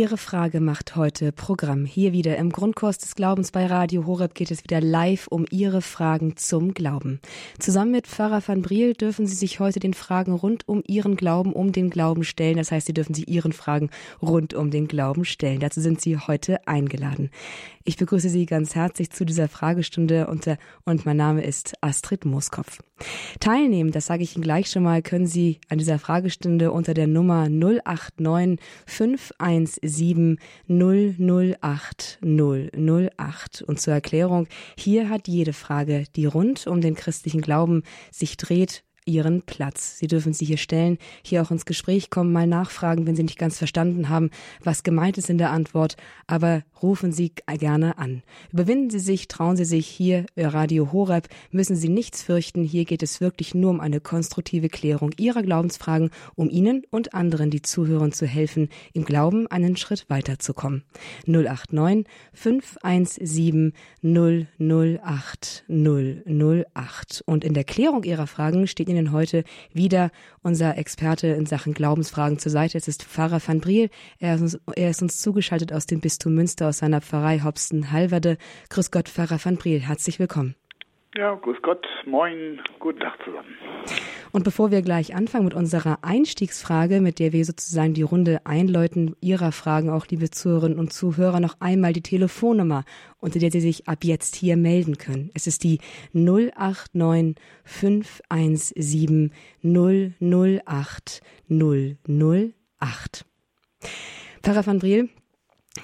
Ihre Frage macht heute Programm. Hier wieder im Grundkurs des Glaubens bei Radio Horeb geht es wieder live um Ihre Fragen zum Glauben. Zusammen mit Pfarrer van Briel dürfen Sie sich heute den Fragen rund um Ihren Glauben, um den Glauben stellen. Das heißt, Sie dürfen sich Ihren Fragen rund um den Glauben stellen. Dazu sind Sie heute eingeladen. Ich begrüße Sie ganz herzlich zu dieser Fragestunde und, äh, und mein Name ist Astrid Mooskopf. Teilnehmen, das sage ich Ihnen gleich schon mal, können Sie an dieser Fragestunde unter der Nummer 089 517 008 008. Und zur Erklärung, hier hat jede Frage, die rund um den christlichen Glauben sich dreht, Ihren Platz. Sie dürfen sie hier stellen, hier auch ins Gespräch kommen, mal nachfragen, wenn Sie nicht ganz verstanden haben, was gemeint ist in der Antwort, aber rufen Sie gerne an. Überwinden Sie sich, trauen Sie sich hier, Radio Horeb, müssen Sie nichts fürchten, hier geht es wirklich nur um eine konstruktive Klärung Ihrer Glaubensfragen, um Ihnen und anderen, die zuhören, zu helfen, im Glauben einen Schritt weiterzukommen. 089 517 008 008. Und in der Klärung Ihrer Fragen steht Ihnen heute wieder unser Experte in Sachen Glaubensfragen zur Seite. Es ist Pfarrer van Briel. Er ist, uns, er ist uns zugeschaltet aus dem Bistum Münster, aus seiner Pfarrei Hobsten-Halverde. Grüß Gott, Pfarrer van Briel. Herzlich willkommen. Ja, grüß Gott, moin, guten Tag zusammen. Und bevor wir gleich anfangen mit unserer Einstiegsfrage, mit der wir sozusagen die Runde einläuten, Ihrer Fragen auch, liebe Zuhörerinnen und Zuhörer, noch einmal die Telefonnummer, unter der Sie sich ab jetzt hier melden können. Es ist die 089 517 008 008. Pfarrer van Briel,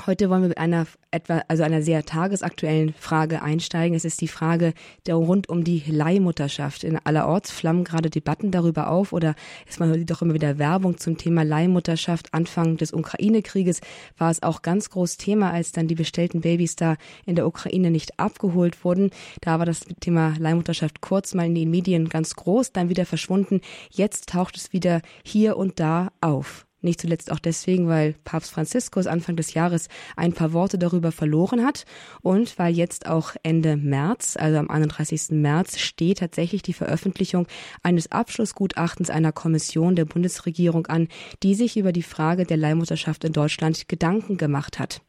Heute wollen wir mit einer etwa, also einer sehr tagesaktuellen Frage einsteigen. Es ist die Frage der rund um die Leihmutterschaft. In allerorts flammen gerade Debatten darüber auf oder ist man doch immer wieder Werbung zum Thema Leihmutterschaft. Anfang des Ukraine-Krieges war es auch ganz groß Thema, als dann die bestellten Babys da in der Ukraine nicht abgeholt wurden. Da war das Thema Leihmutterschaft kurz mal in den Medien ganz groß, dann wieder verschwunden. Jetzt taucht es wieder hier und da auf. Nicht zuletzt auch deswegen, weil Papst Franziskus Anfang des Jahres ein paar Worte darüber verloren hat und weil jetzt auch Ende März, also am 31. März, steht tatsächlich die Veröffentlichung eines Abschlussgutachtens einer Kommission der Bundesregierung an, die sich über die Frage der Leihmutterschaft in Deutschland Gedanken gemacht hat.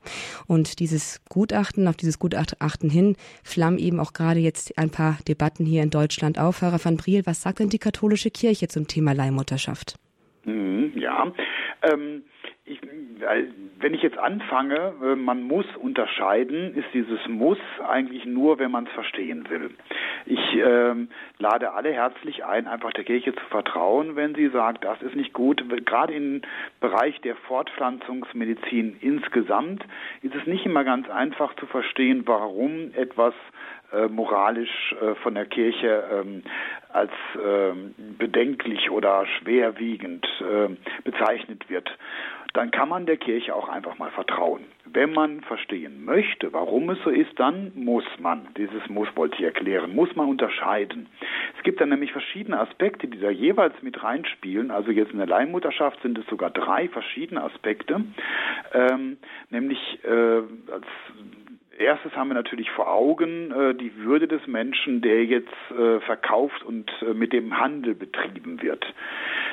Und dieses Gutachten, auf dieses Gutachten hin, flammen eben auch gerade jetzt ein paar Debatten hier in Deutschland auf. Herr van Briel, was sagt denn die katholische Kirche zum Thema Leihmutterschaft? Mhm, ja, ähm, ich, wenn ich jetzt anfange, äh, man muss unterscheiden, ist dieses Muss eigentlich nur, wenn man es verstehen will. Ich ähm, lade alle herzlich ein, einfach der Kirche zu vertrauen, wenn sie sagt, das ist nicht gut. Gerade im Bereich der Fortpflanzungsmedizin insgesamt ist es nicht immer ganz einfach zu verstehen, warum etwas äh, moralisch äh, von der Kirche ähm, als äh, bedenklich oder schwerwiegend äh, bezeichnet wird, dann kann man der Kirche auch einfach mal vertrauen. Wenn man verstehen möchte, warum es so ist, dann muss man, dieses Muss wollte ich erklären, muss man unterscheiden. Es gibt dann nämlich verschiedene Aspekte, die da jeweils mit reinspielen. Also jetzt in der Leihmutterschaft sind es sogar drei verschiedene Aspekte, ähm, nämlich äh, als Erstes haben wir natürlich vor Augen äh, die Würde des Menschen, der jetzt äh, verkauft und äh, mit dem Handel betrieben wird.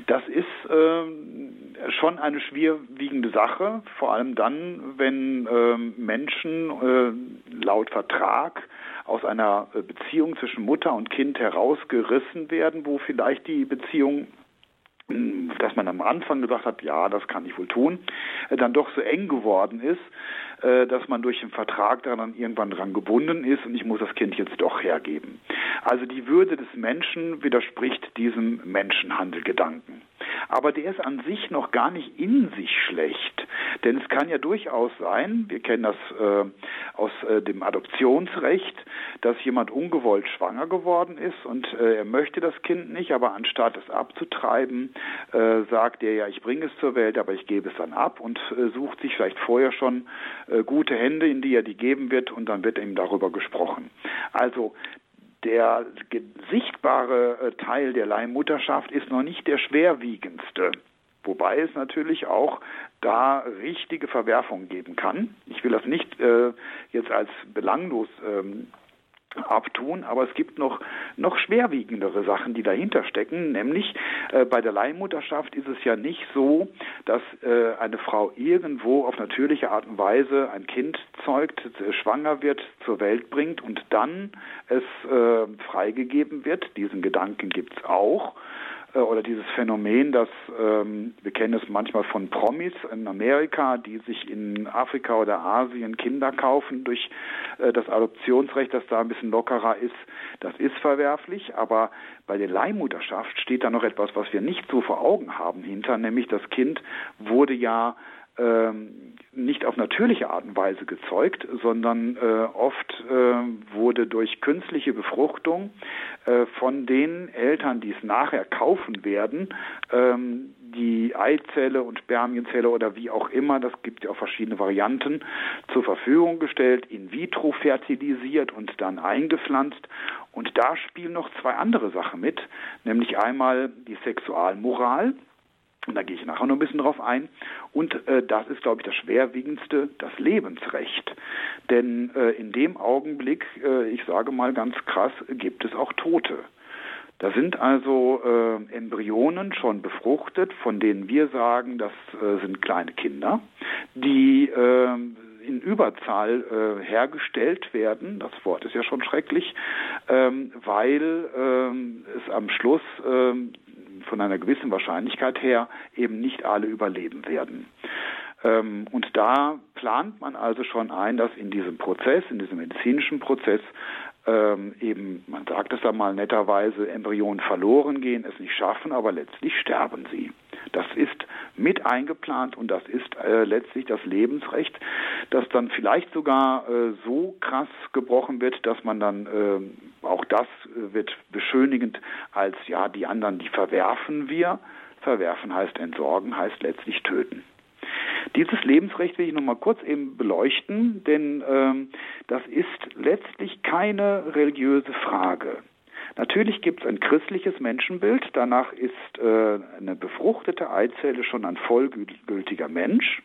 Das ist äh, schon eine schwerwiegende Sache, vor allem dann, wenn ähm, Menschen äh, laut Vertrag aus einer äh, Beziehung zwischen Mutter und Kind herausgerissen werden, wo vielleicht die Beziehung dass man am Anfang gesagt hat, ja, das kann ich wohl tun, dann doch so eng geworden ist, äh, dass man durch den Vertrag daran irgendwann dran gebunden ist und ich muss das Kind jetzt doch hergeben. Also die Würde des Menschen widerspricht diesem Menschenhandelgedanken. Aber der ist an sich noch gar nicht in sich schlecht. Denn es kann ja durchaus sein, wir kennen das äh, aus äh, dem Adoptionsrecht, dass jemand ungewollt schwanger geworden ist und äh, er möchte das Kind nicht, aber anstatt es abzutreiben, äh, sagt er ja, ich bringe es zur Welt, aber ich gebe es dann ab und äh, sucht sich vielleicht vorher schon äh, gute Hände, in die er die geben wird und dann wird ihm darüber gesprochen. Also der sichtbare äh, Teil der Leihmutterschaft ist noch nicht der schwerwiegendste. Wobei es natürlich auch da richtige Verwerfungen geben kann. Ich will das nicht äh, jetzt als belanglos ähm, abtun, aber es gibt noch noch schwerwiegendere Sachen, die dahinter stecken, nämlich äh, bei der Leihmutterschaft ist es ja nicht so, dass äh, eine Frau irgendwo auf natürliche Art und Weise ein Kind zeugt, äh, schwanger wird, zur Welt bringt und dann es äh, freigegeben wird. Diesen Gedanken gibt es auch. Äh, oder dieses Phänomen, dass ähm, wir kennen es manchmal von Promis in Amerika, die sich in Afrika oder Asien Kinder kaufen durch äh, das Adoptionsrecht, das da ein bisschen lockerer ist. Das ist verwerflich, aber bei der Leihmutterschaft steht da noch etwas, was wir nicht so vor Augen haben hinter, nämlich das Kind wurde ja ähm, nicht auf natürliche Art und Weise gezeugt, sondern äh, oft äh, wurde durch künstliche Befruchtung äh, von den Eltern, die es nachher kaufen werden, ähm, die Eizelle und Spermienzelle oder wie auch immer, das gibt ja auch verschiedene Varianten, zur Verfügung gestellt, in vitro fertilisiert und dann eingepflanzt. Und da spielen noch zwei andere Sachen mit, nämlich einmal die Sexualmoral, und da gehe ich nachher noch ein bisschen drauf ein. Und äh, das ist, glaube ich, das Schwerwiegendste, das Lebensrecht. Denn äh, in dem Augenblick, äh, ich sage mal ganz krass, gibt es auch Tote. Da sind also äh, Embryonen schon befruchtet, von denen wir sagen, das äh, sind kleine Kinder, die äh, in Überzahl äh, hergestellt werden, das Wort ist ja schon schrecklich, ähm, weil ähm, es am Schluss ähm, von einer gewissen Wahrscheinlichkeit her eben nicht alle überleben werden. Ähm, und da plant man also schon ein, dass in diesem Prozess, in diesem medizinischen Prozess, ähm, eben, man sagt es einmal netterweise, Embryonen verloren gehen, es nicht schaffen, aber letztlich sterben sie. Das ist mit eingeplant und das ist äh, letztlich das Lebensrecht, das dann vielleicht sogar äh, so krass gebrochen wird, dass man dann äh, auch das äh, wird beschönigend als ja die anderen, die verwerfen wir. Verwerfen heißt entsorgen, heißt letztlich töten. Dieses Lebensrecht will ich noch mal kurz eben beleuchten, denn ähm, das ist letztlich keine religiöse Frage. Natürlich gibt es ein christliches Menschenbild. Danach ist äh, eine befruchtete Eizelle schon ein vollgültiger Mensch.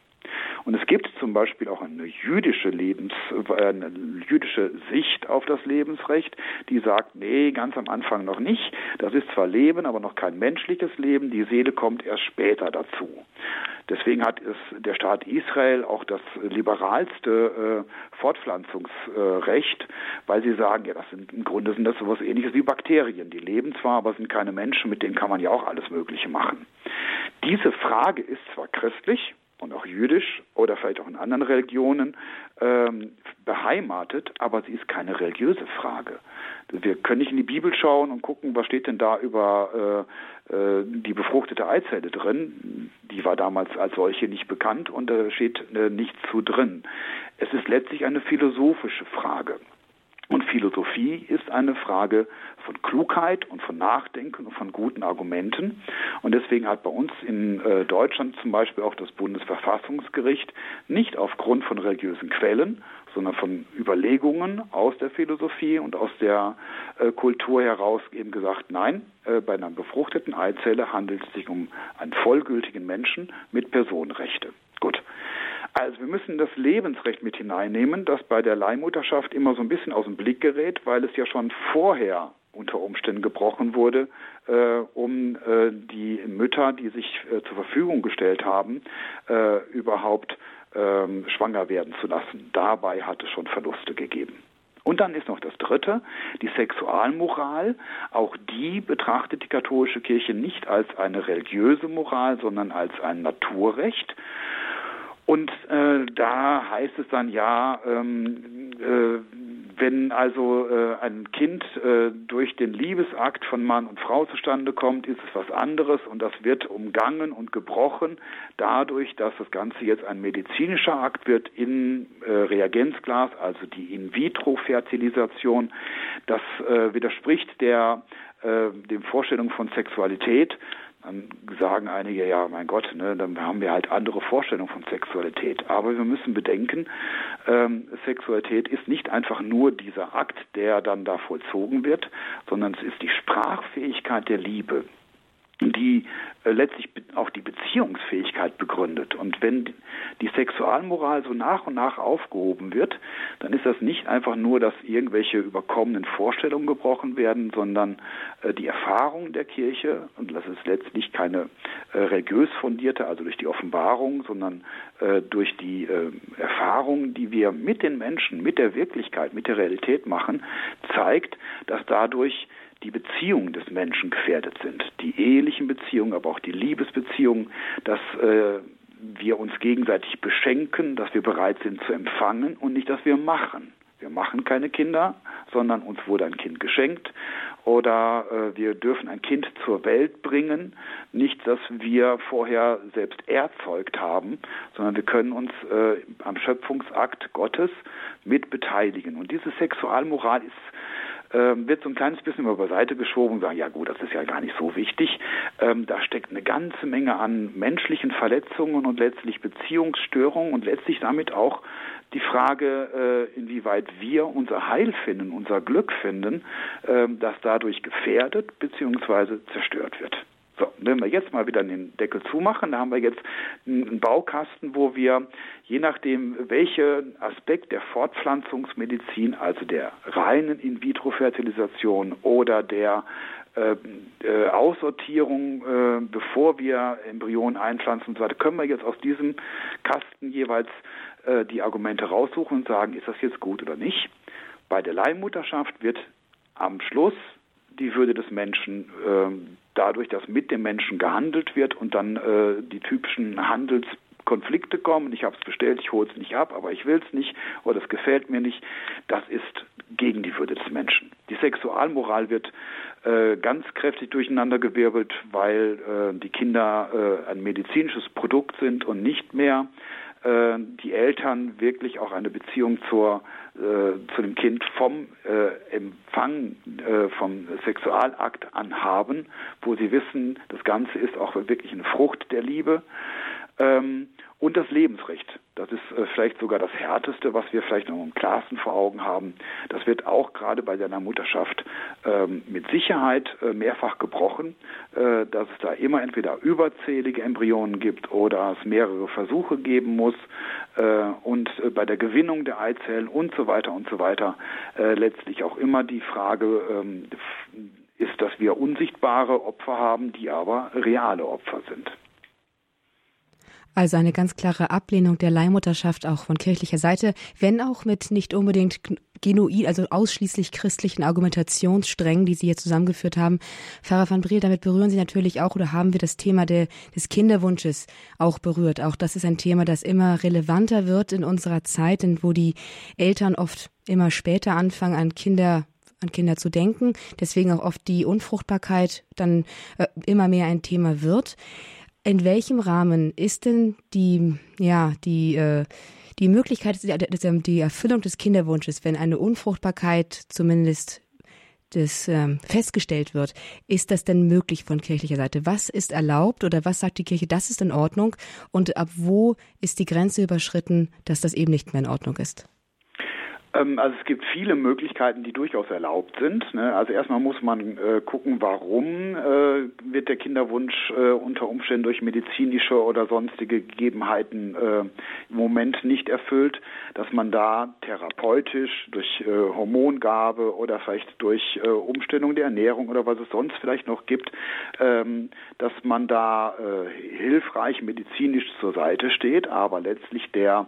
Und es gibt zum Beispiel auch eine jüdische Lebens, äh, eine jüdische Sicht auf das Lebensrecht, die sagt, nee, ganz am Anfang noch nicht. Das ist zwar Leben, aber noch kein menschliches Leben. Die Seele kommt erst später dazu. Deswegen hat es der Staat Israel auch das liberalste äh, Fortpflanzungsrecht, weil sie sagen, ja, das sind im Grunde sind das sowas ähnliches wie Bakterien. Die leben zwar, aber sind keine Menschen, mit denen kann man ja auch alles Mögliche machen. Diese Frage ist zwar christlich, und auch jüdisch oder vielleicht auch in anderen Religionen ähm, beheimatet, aber sie ist keine religiöse Frage. Wir können nicht in die Bibel schauen und gucken, was steht denn da über äh, äh, die befruchtete Eizelle drin. Die war damals als solche nicht bekannt und da steht äh, nichts zu drin. Es ist letztlich eine philosophische Frage. Und Philosophie ist eine Frage von Klugheit und von Nachdenken und von guten Argumenten. Und deswegen hat bei uns in äh, Deutschland zum Beispiel auch das Bundesverfassungsgericht nicht aufgrund von religiösen Quellen, sondern von Überlegungen aus der Philosophie und aus der äh, Kultur heraus eben gesagt, nein, äh, bei einer befruchteten Eizelle handelt es sich um einen vollgültigen Menschen mit Personenrechte. Gut. Also wir müssen das Lebensrecht mit hineinnehmen, das bei der Leihmutterschaft immer so ein bisschen aus dem Blick gerät, weil es ja schon vorher unter Umständen gebrochen wurde, äh, um äh, die Mütter, die sich äh, zur Verfügung gestellt haben, äh, überhaupt ähm, schwanger werden zu lassen. Dabei hat es schon Verluste gegeben. Und dann ist noch das Dritte, die Sexualmoral. Auch die betrachtet die katholische Kirche nicht als eine religiöse Moral, sondern als ein Naturrecht. Und äh, da heißt es dann ja, ähm, äh, wenn also äh, ein Kind äh, durch den Liebesakt von Mann und Frau zustande kommt, ist es was anderes und das wird umgangen und gebrochen dadurch, dass das Ganze jetzt ein medizinischer Akt wird in äh, Reagenzglas, also die In-vitro-Fertilisation. Das äh, widerspricht der dem Vorstellung von Sexualität dann sagen einige, ja, mein Gott, ne, dann haben wir halt andere Vorstellungen von Sexualität. Aber wir müssen bedenken, ähm, Sexualität ist nicht einfach nur dieser Akt, der dann da vollzogen wird, sondern es ist die Sprachfähigkeit der Liebe. Die äh, letztlich auch die Beziehungsfähigkeit begründet. Und wenn die Sexualmoral so nach und nach aufgehoben wird, dann ist das nicht einfach nur, dass irgendwelche überkommenen Vorstellungen gebrochen werden, sondern äh, die Erfahrung der Kirche, und das ist letztlich keine äh, religiös fundierte, also durch die Offenbarung, sondern äh, durch die äh, Erfahrung, die wir mit den Menschen, mit der Wirklichkeit, mit der Realität machen, zeigt, dass dadurch die Beziehungen des Menschen gefährdet sind. Die ehelichen Beziehungen, aber auch die Liebesbeziehungen, dass äh, wir uns gegenseitig beschenken, dass wir bereit sind zu empfangen und nicht, dass wir machen. Wir machen keine Kinder, sondern uns wurde ein Kind geschenkt oder äh, wir dürfen ein Kind zur Welt bringen, nicht, dass wir vorher selbst erzeugt haben, sondern wir können uns äh, am Schöpfungsakt Gottes mit beteiligen. Und diese Sexualmoral ist wird so ein kleines bisschen über beiseite geschoben und sagen, ja gut, das ist ja gar nicht so wichtig. Ähm, da steckt eine ganze Menge an menschlichen Verletzungen und letztlich Beziehungsstörungen und letztlich damit auch die Frage, äh, inwieweit wir unser Heil finden, unser Glück finden, äh, das dadurch gefährdet bzw. zerstört wird. So, wenn wir jetzt mal wieder den Deckel zumachen, da haben wir jetzt einen Baukasten, wo wir, je nachdem, welchen Aspekt der Fortpflanzungsmedizin, also der reinen In-vitro-Fertilisation oder der äh, äh, Aussortierung, äh, bevor wir Embryonen einpflanzen und so weiter, können wir jetzt aus diesem Kasten jeweils äh, die Argumente raussuchen und sagen, ist das jetzt gut oder nicht. Bei der Leihmutterschaft wird am Schluss die Würde des Menschen äh, dadurch, dass mit dem Menschen gehandelt wird und dann äh, die typischen Handelskonflikte kommen. Ich habe es bestellt, ich hole es nicht ab, aber ich will es nicht oder es gefällt mir nicht. Das ist gegen die Würde des Menschen. Die Sexualmoral wird äh, ganz kräftig durcheinandergewirbelt, weil äh, die Kinder äh, ein medizinisches Produkt sind und nicht mehr äh, die Eltern wirklich auch eine Beziehung zur, äh, zu dem Kind vom äh, Empfang äh, vom Sexualakt an haben, wo sie wissen, das Ganze ist auch wirklich eine Frucht der Liebe. Ähm, und das Lebensrecht. Das ist äh, vielleicht sogar das Härteste, was wir vielleicht noch im klarsten vor Augen haben. Das wird auch gerade bei seiner Mutterschaft ähm, mit Sicherheit äh, mehrfach gebrochen, äh, dass es da immer entweder überzählige Embryonen gibt oder es mehrere Versuche geben muss äh, und äh, bei der Gewinnung der Eizellen und so weiter und so weiter äh, letztlich auch immer die Frage ähm, ist, dass wir unsichtbare Opfer haben, die aber reale Opfer sind. Also eine ganz klare Ablehnung der Leihmutterschaft auch von kirchlicher Seite, wenn auch mit nicht unbedingt genuin, also ausschließlich christlichen Argumentationssträngen, die Sie hier zusammengeführt haben. Pfarrer van Briel, damit berühren Sie natürlich auch oder haben wir das Thema der, des Kinderwunsches auch berührt. Auch das ist ein Thema, das immer relevanter wird in unserer Zeit, und wo die Eltern oft immer später anfangen, an Kinder an Kinder zu denken, deswegen auch oft die Unfruchtbarkeit dann äh, immer mehr ein Thema wird. In welchem Rahmen ist denn die, ja, die, äh, die Möglichkeit, die Erfüllung des Kinderwunsches, wenn eine Unfruchtbarkeit zumindest das ähm, festgestellt wird, ist das denn möglich von kirchlicher Seite? Was ist erlaubt oder was sagt die Kirche, das ist in Ordnung? Und ab wo ist die Grenze überschritten, dass das eben nicht mehr in Ordnung ist? Ähm, also es gibt viele Möglichkeiten, die durchaus erlaubt sind. Ne? Also erstmal muss man äh, gucken, warum äh, wird der Kinderwunsch äh, unter Umständen durch medizinische oder sonstige Gegebenheiten im Moment nicht erfüllt, dass man da therapeutisch durch Hormongabe oder vielleicht durch Umstellung der Ernährung oder was es sonst vielleicht noch gibt, ähm, dass man da hilfreich medizinisch zur Seite steht, aber letztlich der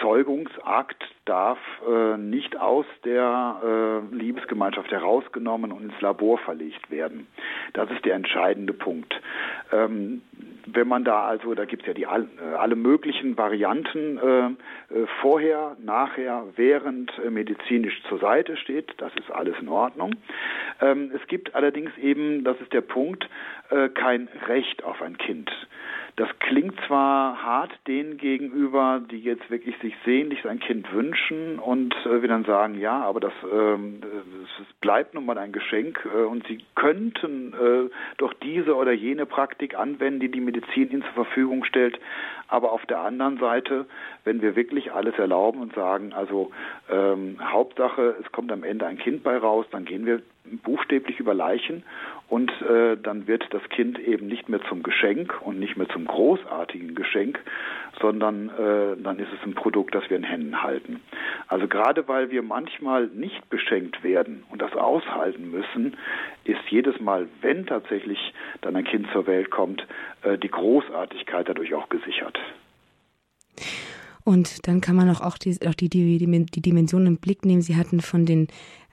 Zeugungsakt darf äh, nicht aus der äh, Liebesgemeinschaft herausgenommen und ins Labor verlegt werden. Das ist der entscheidende Punkt. Ähm, wenn man da also, da gibt es ja die äh, alle möglichen Varianten äh, äh, vorher, nachher, während äh, medizinisch zur Seite steht, das ist alles in Ordnung. Ähm, es gibt allerdings eben, das ist der Punkt, kein Recht auf ein Kind. Das klingt zwar hart denen gegenüber, die jetzt wirklich sich sehnlich sein Kind wünschen und äh, wir dann sagen, ja, aber das, ähm, das bleibt nun mal ein Geschenk äh, und sie könnten äh, doch diese oder jene Praktik anwenden, die die Medizin ihnen zur Verfügung stellt. Aber auf der anderen Seite, wenn wir wirklich alles erlauben und sagen, also ähm, Hauptsache, es kommt am Ende ein Kind bei raus, dann gehen wir buchstäblich über Leichen und äh, dann wird das Kind eben nicht mehr zum Geschenk und nicht mehr zum großartigen Geschenk, sondern äh, dann ist es ein Produkt, das wir in Händen halten. Also gerade weil wir manchmal nicht beschenkt werden und das aushalten müssen, ist jedes Mal, wenn tatsächlich dann ein Kind zur Welt kommt, äh, die Großartigkeit dadurch auch gesichert. Und dann kann man auch, auch, die, auch die, die, die Dimension im Blick nehmen. Sie hatten von den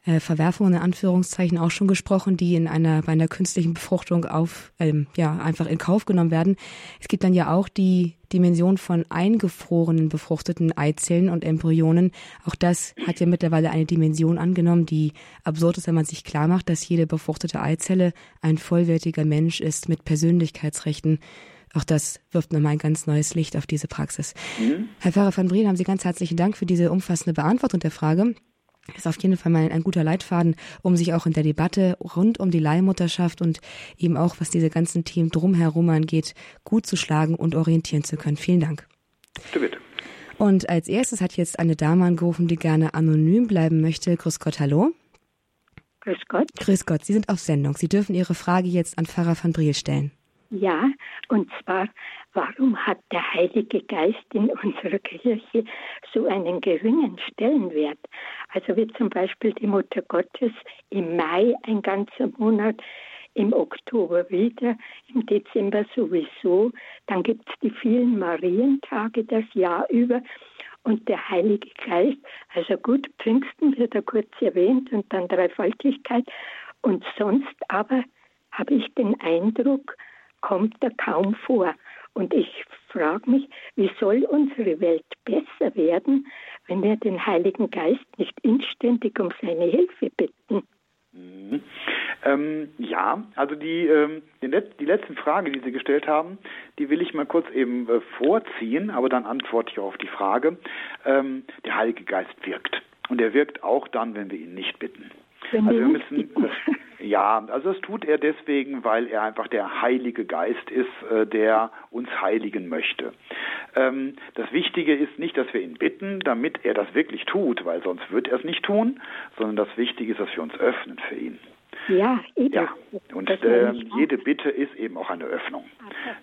äh, Verwerfungen in Anführungszeichen auch schon gesprochen, die in einer bei einer künstlichen Befruchtung auf ähm, ja einfach in Kauf genommen werden. Es gibt dann ja auch die Dimension von eingefrorenen befruchteten Eizellen und Embryonen. Auch das hat ja mittlerweile eine Dimension angenommen, die absurd ist, wenn man sich klar macht, dass jede befruchtete Eizelle ein vollwertiger Mensch ist mit Persönlichkeitsrechten. Auch das wirft nochmal ein ganz neues Licht auf diese Praxis. Mhm. Herr Pfarrer van Briel, haben Sie ganz herzlichen Dank für diese umfassende Beantwortung der Frage ist auf jeden Fall mal ein guter Leitfaden, um sich auch in der Debatte rund um die Leihmutterschaft und eben auch, was diese ganzen Themen drumherum angeht, gut zu schlagen und orientieren zu können. Vielen Dank. Bitte, bitte. Und als erstes hat jetzt eine Dame angerufen, die gerne anonym bleiben möchte. Grüß Gott, hallo. Grüß Gott. Grüß Gott, Sie sind auf Sendung. Sie dürfen Ihre Frage jetzt an Pfarrer van Briel stellen. Ja, und zwar, warum hat der Heilige Geist in unserer Kirche so einen geringen Stellenwert? Also wie zum Beispiel die Mutter Gottes im Mai ein ganzer Monat, im Oktober wieder, im Dezember sowieso. Dann gibt es die vielen Marientage das Jahr über und der Heilige Geist. Also gut, Pfingsten wird er kurz erwähnt und dann Dreifaltigkeit. Und sonst aber habe ich den Eindruck, kommt er kaum vor. Und ich frage mich, wie soll unsere Welt besser werden, wenn wir den Heiligen Geist nicht inständig um seine Hilfe bitten? Mhm. Ähm, ja, also die, ähm, die, die, letzten Frage, die Sie gestellt haben, die will ich mal kurz eben äh, vorziehen, aber dann antworte ich auf die Frage. Ähm, der Heilige Geist wirkt. Und er wirkt auch dann, wenn wir ihn nicht bitten. Wenn also wir müssen, ja, also das tut er deswegen, weil er einfach der Heilige Geist ist, äh, der uns heiligen möchte. Ähm, das Wichtige ist nicht, dass wir ihn bitten, damit er das wirklich tut, weil sonst wird er es nicht tun, sondern das Wichtige ist, dass wir uns öffnen für ihn. Ja, eben. Ja, und äh, jede Bitte ist eben auch eine Öffnung.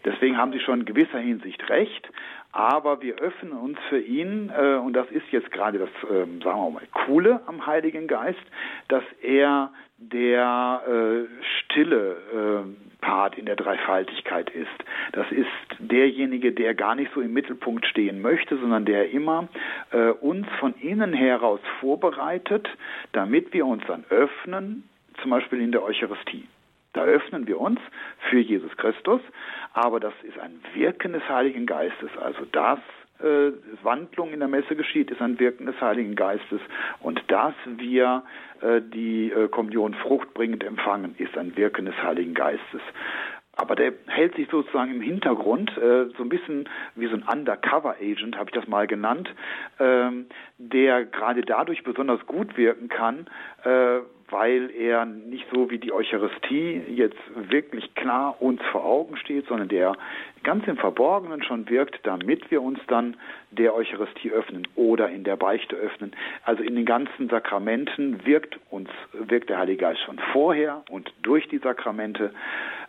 Deswegen haben Sie schon in gewisser Hinsicht recht, aber wir öffnen uns für ihn äh, und das ist jetzt gerade das, äh, sagen wir mal, Coole am Heiligen Geist, dass er der äh, stille äh, Part in der Dreifaltigkeit ist. Das ist derjenige, der gar nicht so im Mittelpunkt stehen möchte, sondern der immer äh, uns von innen heraus vorbereitet, damit wir uns dann öffnen, zum Beispiel in der Eucharistie. Da öffnen wir uns für Jesus Christus, aber das ist ein Wirken des Heiligen Geistes. Also das äh, Wandlung in der Messe geschieht, ist ein Wirken des Heiligen Geistes. Und dass wir äh, die äh, Kommunion fruchtbringend empfangen, ist ein Wirken des Heiligen Geistes. Aber der hält sich sozusagen im Hintergrund, äh, so ein bisschen wie so ein Undercover-Agent, habe ich das mal genannt, ähm, der gerade dadurch besonders gut wirken kann, äh, weil er nicht so wie die Eucharistie jetzt wirklich klar uns vor Augen steht, sondern der ganz im Verborgenen schon wirkt, damit wir uns dann der Eucharistie öffnen oder in der Beichte öffnen. Also in den ganzen Sakramenten wirkt uns, wirkt der Heilige Geist schon vorher und durch die Sakramente.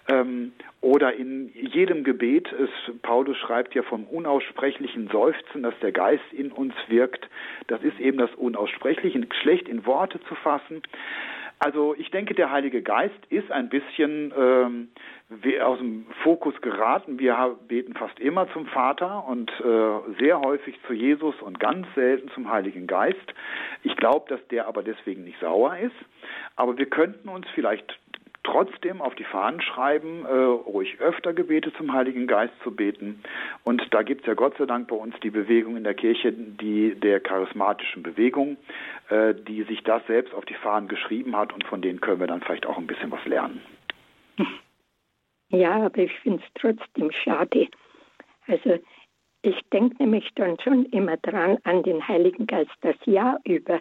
Ähm, oder in jedem Gebet, es, Paulus schreibt ja vom unaussprechlichen Seufzen, dass der Geist in uns wirkt. Das ist eben das Unaussprechliche, schlecht in Worte zu fassen. Also ich denke, der Heilige Geist ist ein bisschen ähm, aus dem Fokus geraten. Wir beten fast immer zum Vater und äh, sehr häufig zu Jesus und ganz selten zum Heiligen Geist. Ich glaube, dass der aber deswegen nicht sauer ist. Aber wir könnten uns vielleicht trotzdem auf die Fahnen schreiben, äh, ruhig öfter Gebete zum Heiligen Geist zu beten. Und da gibt es ja Gott sei Dank bei uns die Bewegung in der Kirche, die der charismatischen Bewegung, äh, die sich das selbst auf die Fahnen geschrieben hat und von denen können wir dann vielleicht auch ein bisschen was lernen. Ja, aber ich finde es trotzdem schade. Also ich denke nämlich dann schon immer dran an den Heiligen Geist das Jahr über,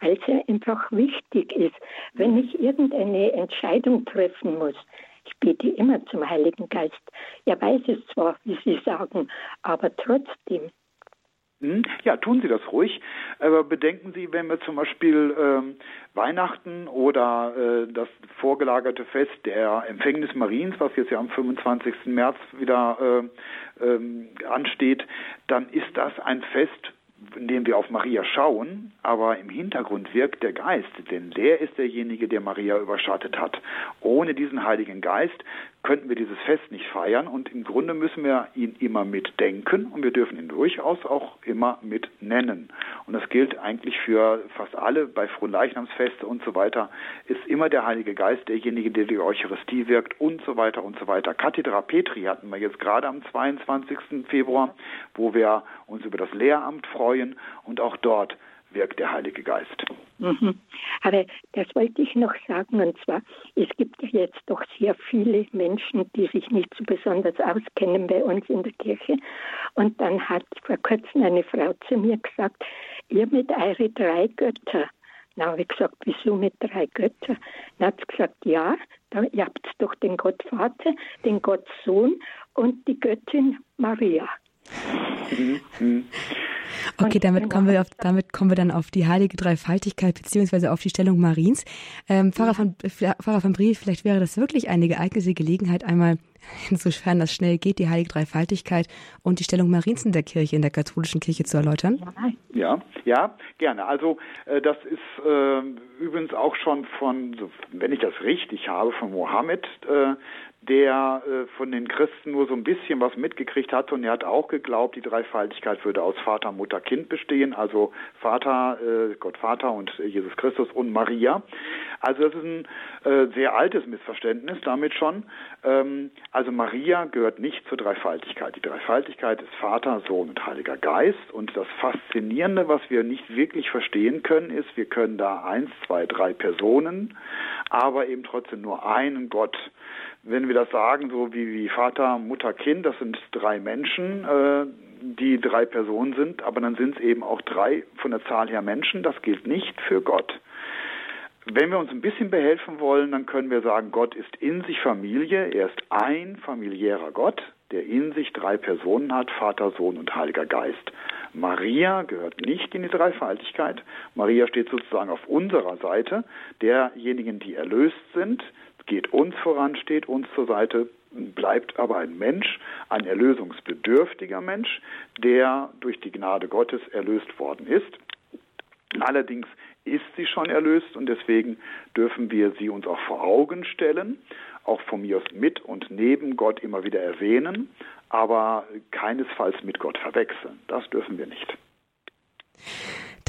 weil es ja einfach wichtig ist. Wenn ich irgendeine Entscheidung treffen muss, ich bete immer zum Heiligen Geist. Er weiß es zwar, wie Sie sagen, aber trotzdem. Hm? Ja, tun Sie das ruhig. Aber bedenken Sie, wenn wir zum Beispiel ähm, Weihnachten oder äh, das vorgelagerte Fest der Empfängnis Mariens, was jetzt ja am 25. März wieder äh, ähm, ansteht, dann ist das ein Fest, indem wir auf Maria schauen, aber im Hintergrund wirkt der Geist, denn der ist derjenige, der Maria überschattet hat. Ohne diesen Heiligen Geist könnten wir dieses Fest nicht feiern und im Grunde müssen wir ihn immer mitdenken und wir dürfen ihn durchaus auch immer mit nennen. Und das gilt eigentlich für fast alle, bei Fronleichnamsfeste und so weiter, ist immer der Heilige Geist derjenige, der die Eucharistie wirkt und so weiter und so weiter. Kathedra Petri hatten wir jetzt gerade am 22. Februar, wo wir uns über das Lehramt freuen und auch dort wirkt der Heilige Geist. Mhm. Aber das wollte ich noch sagen, und zwar, es gibt ja jetzt doch sehr viele Menschen, die sich nicht so besonders auskennen bei uns in der Kirche. Und dann hat vor kurzem eine Frau zu mir gesagt, ihr mit eure drei Götter. Dann habe ich gesagt, wieso mit drei Göttern? Dann hat sie gesagt, ja, da, ihr habt doch den Gott Vater, den Gott Sohn und die Göttin Maria. Mhm. Okay, damit kommen wir auf, damit kommen wir dann auf die heilige Dreifaltigkeit beziehungsweise auf die Stellung Mariens. Ähm, Pfarrer, von, Pfarrer von Briel, vielleicht wäre das wirklich eine geeignete Gelegenheit, einmal, insofern das schnell geht, die heilige Dreifaltigkeit und die Stellung Mariens in der Kirche, in der katholischen Kirche zu erläutern. Ja, ja, gerne. Also äh, das ist äh, übrigens auch schon von, wenn ich das richtig habe, von Mohammed äh, der äh, von den Christen nur so ein bisschen was mitgekriegt hat und er hat auch geglaubt, die Dreifaltigkeit würde aus Vater, Mutter, Kind bestehen, also Vater, äh, Gott Vater und Jesus Christus und Maria. Also das ist ein äh, sehr altes Missverständnis damit schon. Ähm, also Maria gehört nicht zur Dreifaltigkeit. Die Dreifaltigkeit ist Vater, Sohn und Heiliger Geist und das Faszinierende, was wir nicht wirklich verstehen können, ist, wir können da eins, zwei, drei Personen, aber eben trotzdem nur einen Gott wenn wir das sagen, so wie, wie Vater, Mutter, Kind, das sind drei Menschen, äh, die drei Personen sind, aber dann sind es eben auch drei von der Zahl her Menschen. Das gilt nicht für Gott. Wenn wir uns ein bisschen behelfen wollen, dann können wir sagen, Gott ist in sich Familie, er ist ein familiärer Gott, der in sich drei Personen hat, Vater, Sohn und Heiliger Geist. Maria gehört nicht in die Dreifaltigkeit. Maria steht sozusagen auf unserer Seite, derjenigen, die erlöst sind, geht uns voran, steht uns zur Seite, bleibt aber ein Mensch, ein erlösungsbedürftiger Mensch, der durch die Gnade Gottes erlöst worden ist. Allerdings ist sie schon erlöst und deswegen dürfen wir sie uns auch vor Augen stellen, auch von mir aus mit und neben Gott immer wieder erwähnen, aber keinesfalls mit Gott verwechseln. Das dürfen wir nicht.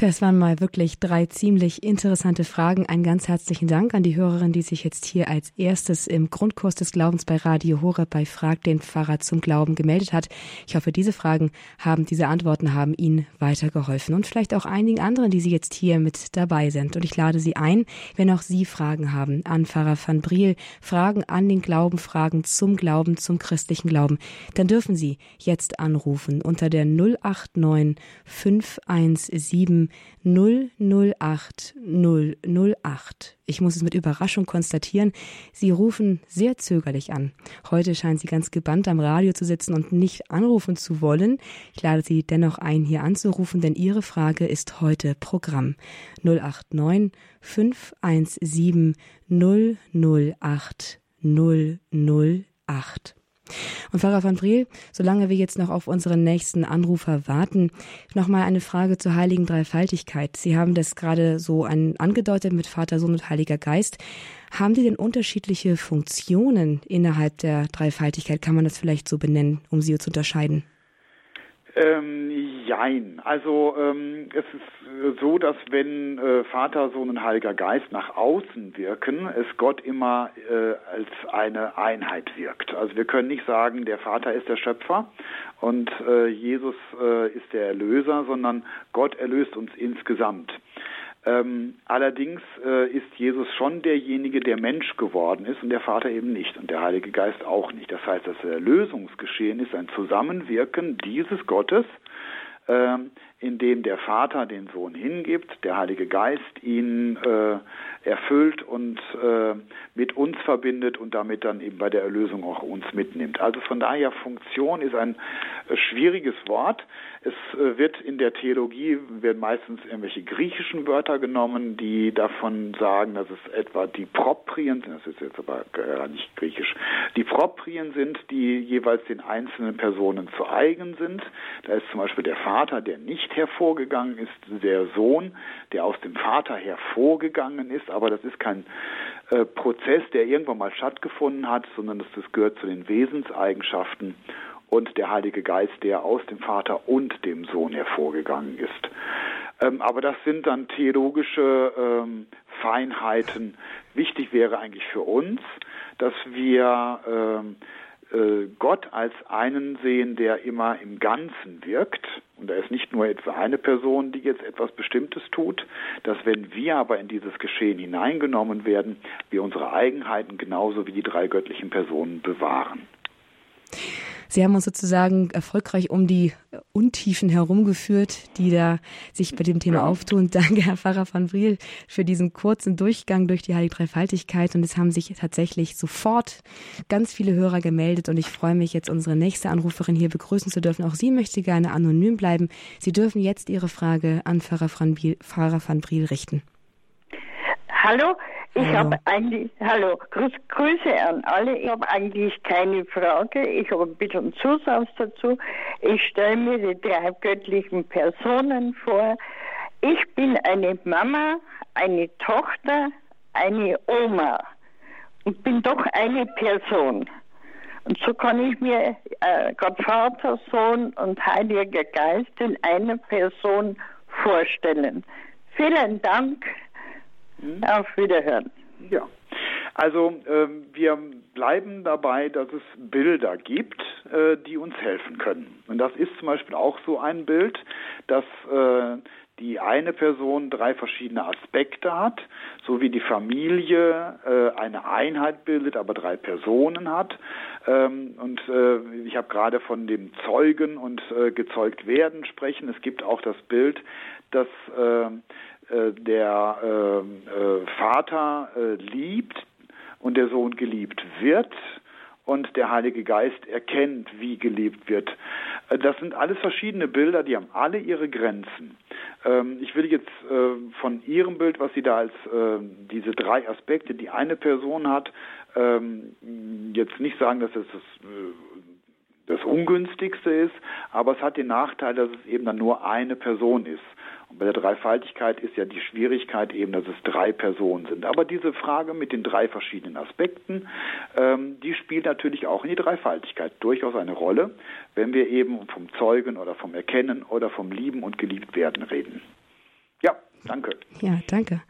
Das waren mal wirklich drei ziemlich interessante Fragen. Einen ganz herzlichen Dank an die Hörerin, die sich jetzt hier als erstes im Grundkurs des Glaubens bei Radio Horeb bei Frag den Pfarrer zum Glauben gemeldet hat. Ich hoffe, diese Fragen haben, diese Antworten haben Ihnen weitergeholfen und vielleicht auch einigen anderen, die Sie jetzt hier mit dabei sind. Und ich lade Sie ein, wenn auch Sie Fragen haben an Pfarrer van Briel, Fragen an den Glauben, Fragen zum Glauben, zum christlichen Glauben, dann dürfen Sie jetzt anrufen unter der 089 517 008 008. Ich muss es mit Überraschung konstatieren, Sie rufen sehr zögerlich an. Heute scheinen Sie ganz gebannt am Radio zu sitzen und nicht anrufen zu wollen. Ich lade Sie dennoch ein, hier anzurufen, denn Ihre Frage ist heute Programm. 089 517 008 008. Und Pfarrer van Briel, solange wir jetzt noch auf unseren nächsten Anrufer warten, nochmal eine Frage zur heiligen Dreifaltigkeit. Sie haben das gerade so an, angedeutet mit Vater, Sohn und Heiliger Geist. Haben die denn unterschiedliche Funktionen innerhalb der Dreifaltigkeit? Kann man das vielleicht so benennen, um sie zu unterscheiden? Ähm, jein. Also ähm, es ist so, dass wenn äh, Vater, Sohn und Heiliger Geist nach außen wirken, es Gott immer äh, als eine Einheit wirkt. Also wir können nicht sagen, der Vater ist der Schöpfer und äh, Jesus äh, ist der Erlöser, sondern Gott erlöst uns insgesamt. Ähm, allerdings äh, ist Jesus schon derjenige, der Mensch geworden ist und der Vater eben nicht und der Heilige Geist auch nicht. Das heißt, das Erlösungsgeschehen ist ein Zusammenwirken dieses Gottes ähm, in dem der Vater den Sohn hingibt, der Heilige Geist ihn äh, erfüllt und äh, mit uns verbindet und damit dann eben bei der Erlösung auch uns mitnimmt. Also von daher Funktion ist ein äh, schwieriges Wort. Es äh, wird in der Theologie werden meistens irgendwelche griechischen Wörter genommen, die davon sagen, dass es etwa die Proprien sind, das ist jetzt aber gar nicht griechisch, die Proprien sind, die jeweils den einzelnen Personen zu eigen sind. Da ist zum Beispiel der Vater, der nicht hervorgegangen ist, der Sohn, der aus dem Vater hervorgegangen ist, aber das ist kein äh, Prozess, der irgendwann mal stattgefunden hat, sondern das, das gehört zu den Wesenseigenschaften und der Heilige Geist, der aus dem Vater und dem Sohn hervorgegangen ist. Ähm, aber das sind dann theologische ähm, Feinheiten. Wichtig wäre eigentlich für uns, dass wir ähm, äh, Gott als einen sehen, der immer im Ganzen wirkt. Und er ist nicht nur etwa eine Person, die jetzt etwas Bestimmtes tut, dass wenn wir aber in dieses Geschehen hineingenommen werden, wir unsere Eigenheiten genauso wie die drei göttlichen Personen bewahren. Sie haben uns sozusagen erfolgreich um die Untiefen herumgeführt, die da sich bei dem Thema ja. auftun. Danke, Herr Pfarrer van Briel, für diesen kurzen Durchgang durch die Heilige Dreifaltigkeit. Und es haben sich tatsächlich sofort ganz viele Hörer gemeldet. Und ich freue mich jetzt, unsere nächste Anruferin hier begrüßen zu dürfen. Auch sie möchte gerne anonym bleiben. Sie dürfen jetzt Ihre Frage an Pfarrer van Briel, Pfarrer van Briel richten. Hallo, ich habe eigentlich, hallo, Grüß, Grüße an alle. Ich habe eigentlich keine Frage. Ich habe ein bisschen Zusatz dazu. Ich stelle mir die drei göttlichen Personen vor. Ich bin eine Mama, eine Tochter, eine Oma und bin doch eine Person. Und so kann ich mir äh, Gott Vater, Sohn und Heiliger Geist in einer Person vorstellen. Vielen Dank. Mhm. Auf Wiederhören. Ja. Also äh, wir bleiben dabei, dass es Bilder gibt, äh, die uns helfen können. Und das ist zum Beispiel auch so ein Bild, dass äh, die eine Person drei verschiedene Aspekte hat, so wie die Familie äh, eine Einheit bildet, aber drei Personen hat. Ähm, und äh, ich habe gerade von dem Zeugen und äh, gezeugt werden sprechen. Es gibt auch das Bild, dass äh, der ähm, äh, Vater äh, liebt und der Sohn geliebt wird und der Heilige Geist erkennt, wie geliebt wird. Das sind alles verschiedene Bilder, die haben alle ihre Grenzen. Ähm, ich will jetzt von Ihrem Bild, was Sie da als diese drei Aspekte, die eine Person hat, ähm, jetzt nicht sagen, dass es das das ungünstigste ist, aber es hat den Nachteil, dass es eben dann nur eine Person ist. Und bei der Dreifaltigkeit ist ja die Schwierigkeit eben, dass es drei Personen sind. Aber diese Frage mit den drei verschiedenen Aspekten, ähm, die spielt natürlich auch in die Dreifaltigkeit durchaus eine Rolle, wenn wir eben vom Zeugen oder vom Erkennen oder vom Lieben und geliebt werden reden. Ja, danke. Ja, danke.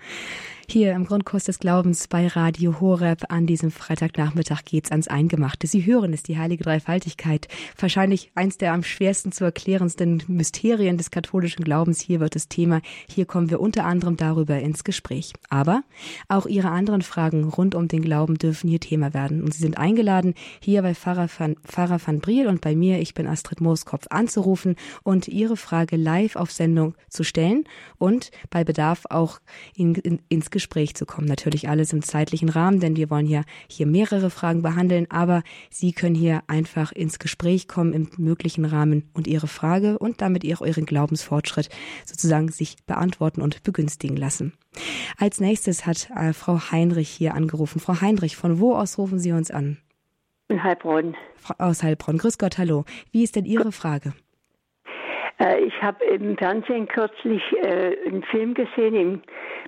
Hier im Grundkurs des Glaubens bei Radio Horeb an diesem Freitagnachmittag geht's ans Eingemachte. Sie hören es, die heilige Dreifaltigkeit. Wahrscheinlich eins der am schwersten zu erklärendsten Mysterien des katholischen Glaubens. Hier wird es Thema. Hier kommen wir unter anderem darüber ins Gespräch. Aber auch Ihre anderen Fragen rund um den Glauben dürfen hier Thema werden. Und Sie sind eingeladen, hier bei Pfarrer van, Pfarrer van Briel und bei mir, ich bin Astrid Mooskopf, anzurufen und Ihre Frage live auf Sendung zu stellen und bei Bedarf auch in, in, ins Gespräch Gespräch zu kommen. Natürlich alles im zeitlichen Rahmen, denn wir wollen ja hier mehrere Fragen behandeln, aber Sie können hier einfach ins Gespräch kommen im möglichen Rahmen und Ihre Frage und damit auch Ihren Glaubensfortschritt sozusagen sich beantworten und begünstigen lassen. Als nächstes hat äh, Frau Heinrich hier angerufen. Frau Heinrich, von wo aus rufen Sie uns an? In Heilbronn. Aus Heilbronn. Grüß Gott, hallo. Wie ist denn Ihre Frage? Äh, ich habe im Fernsehen kürzlich äh, einen Film gesehen, im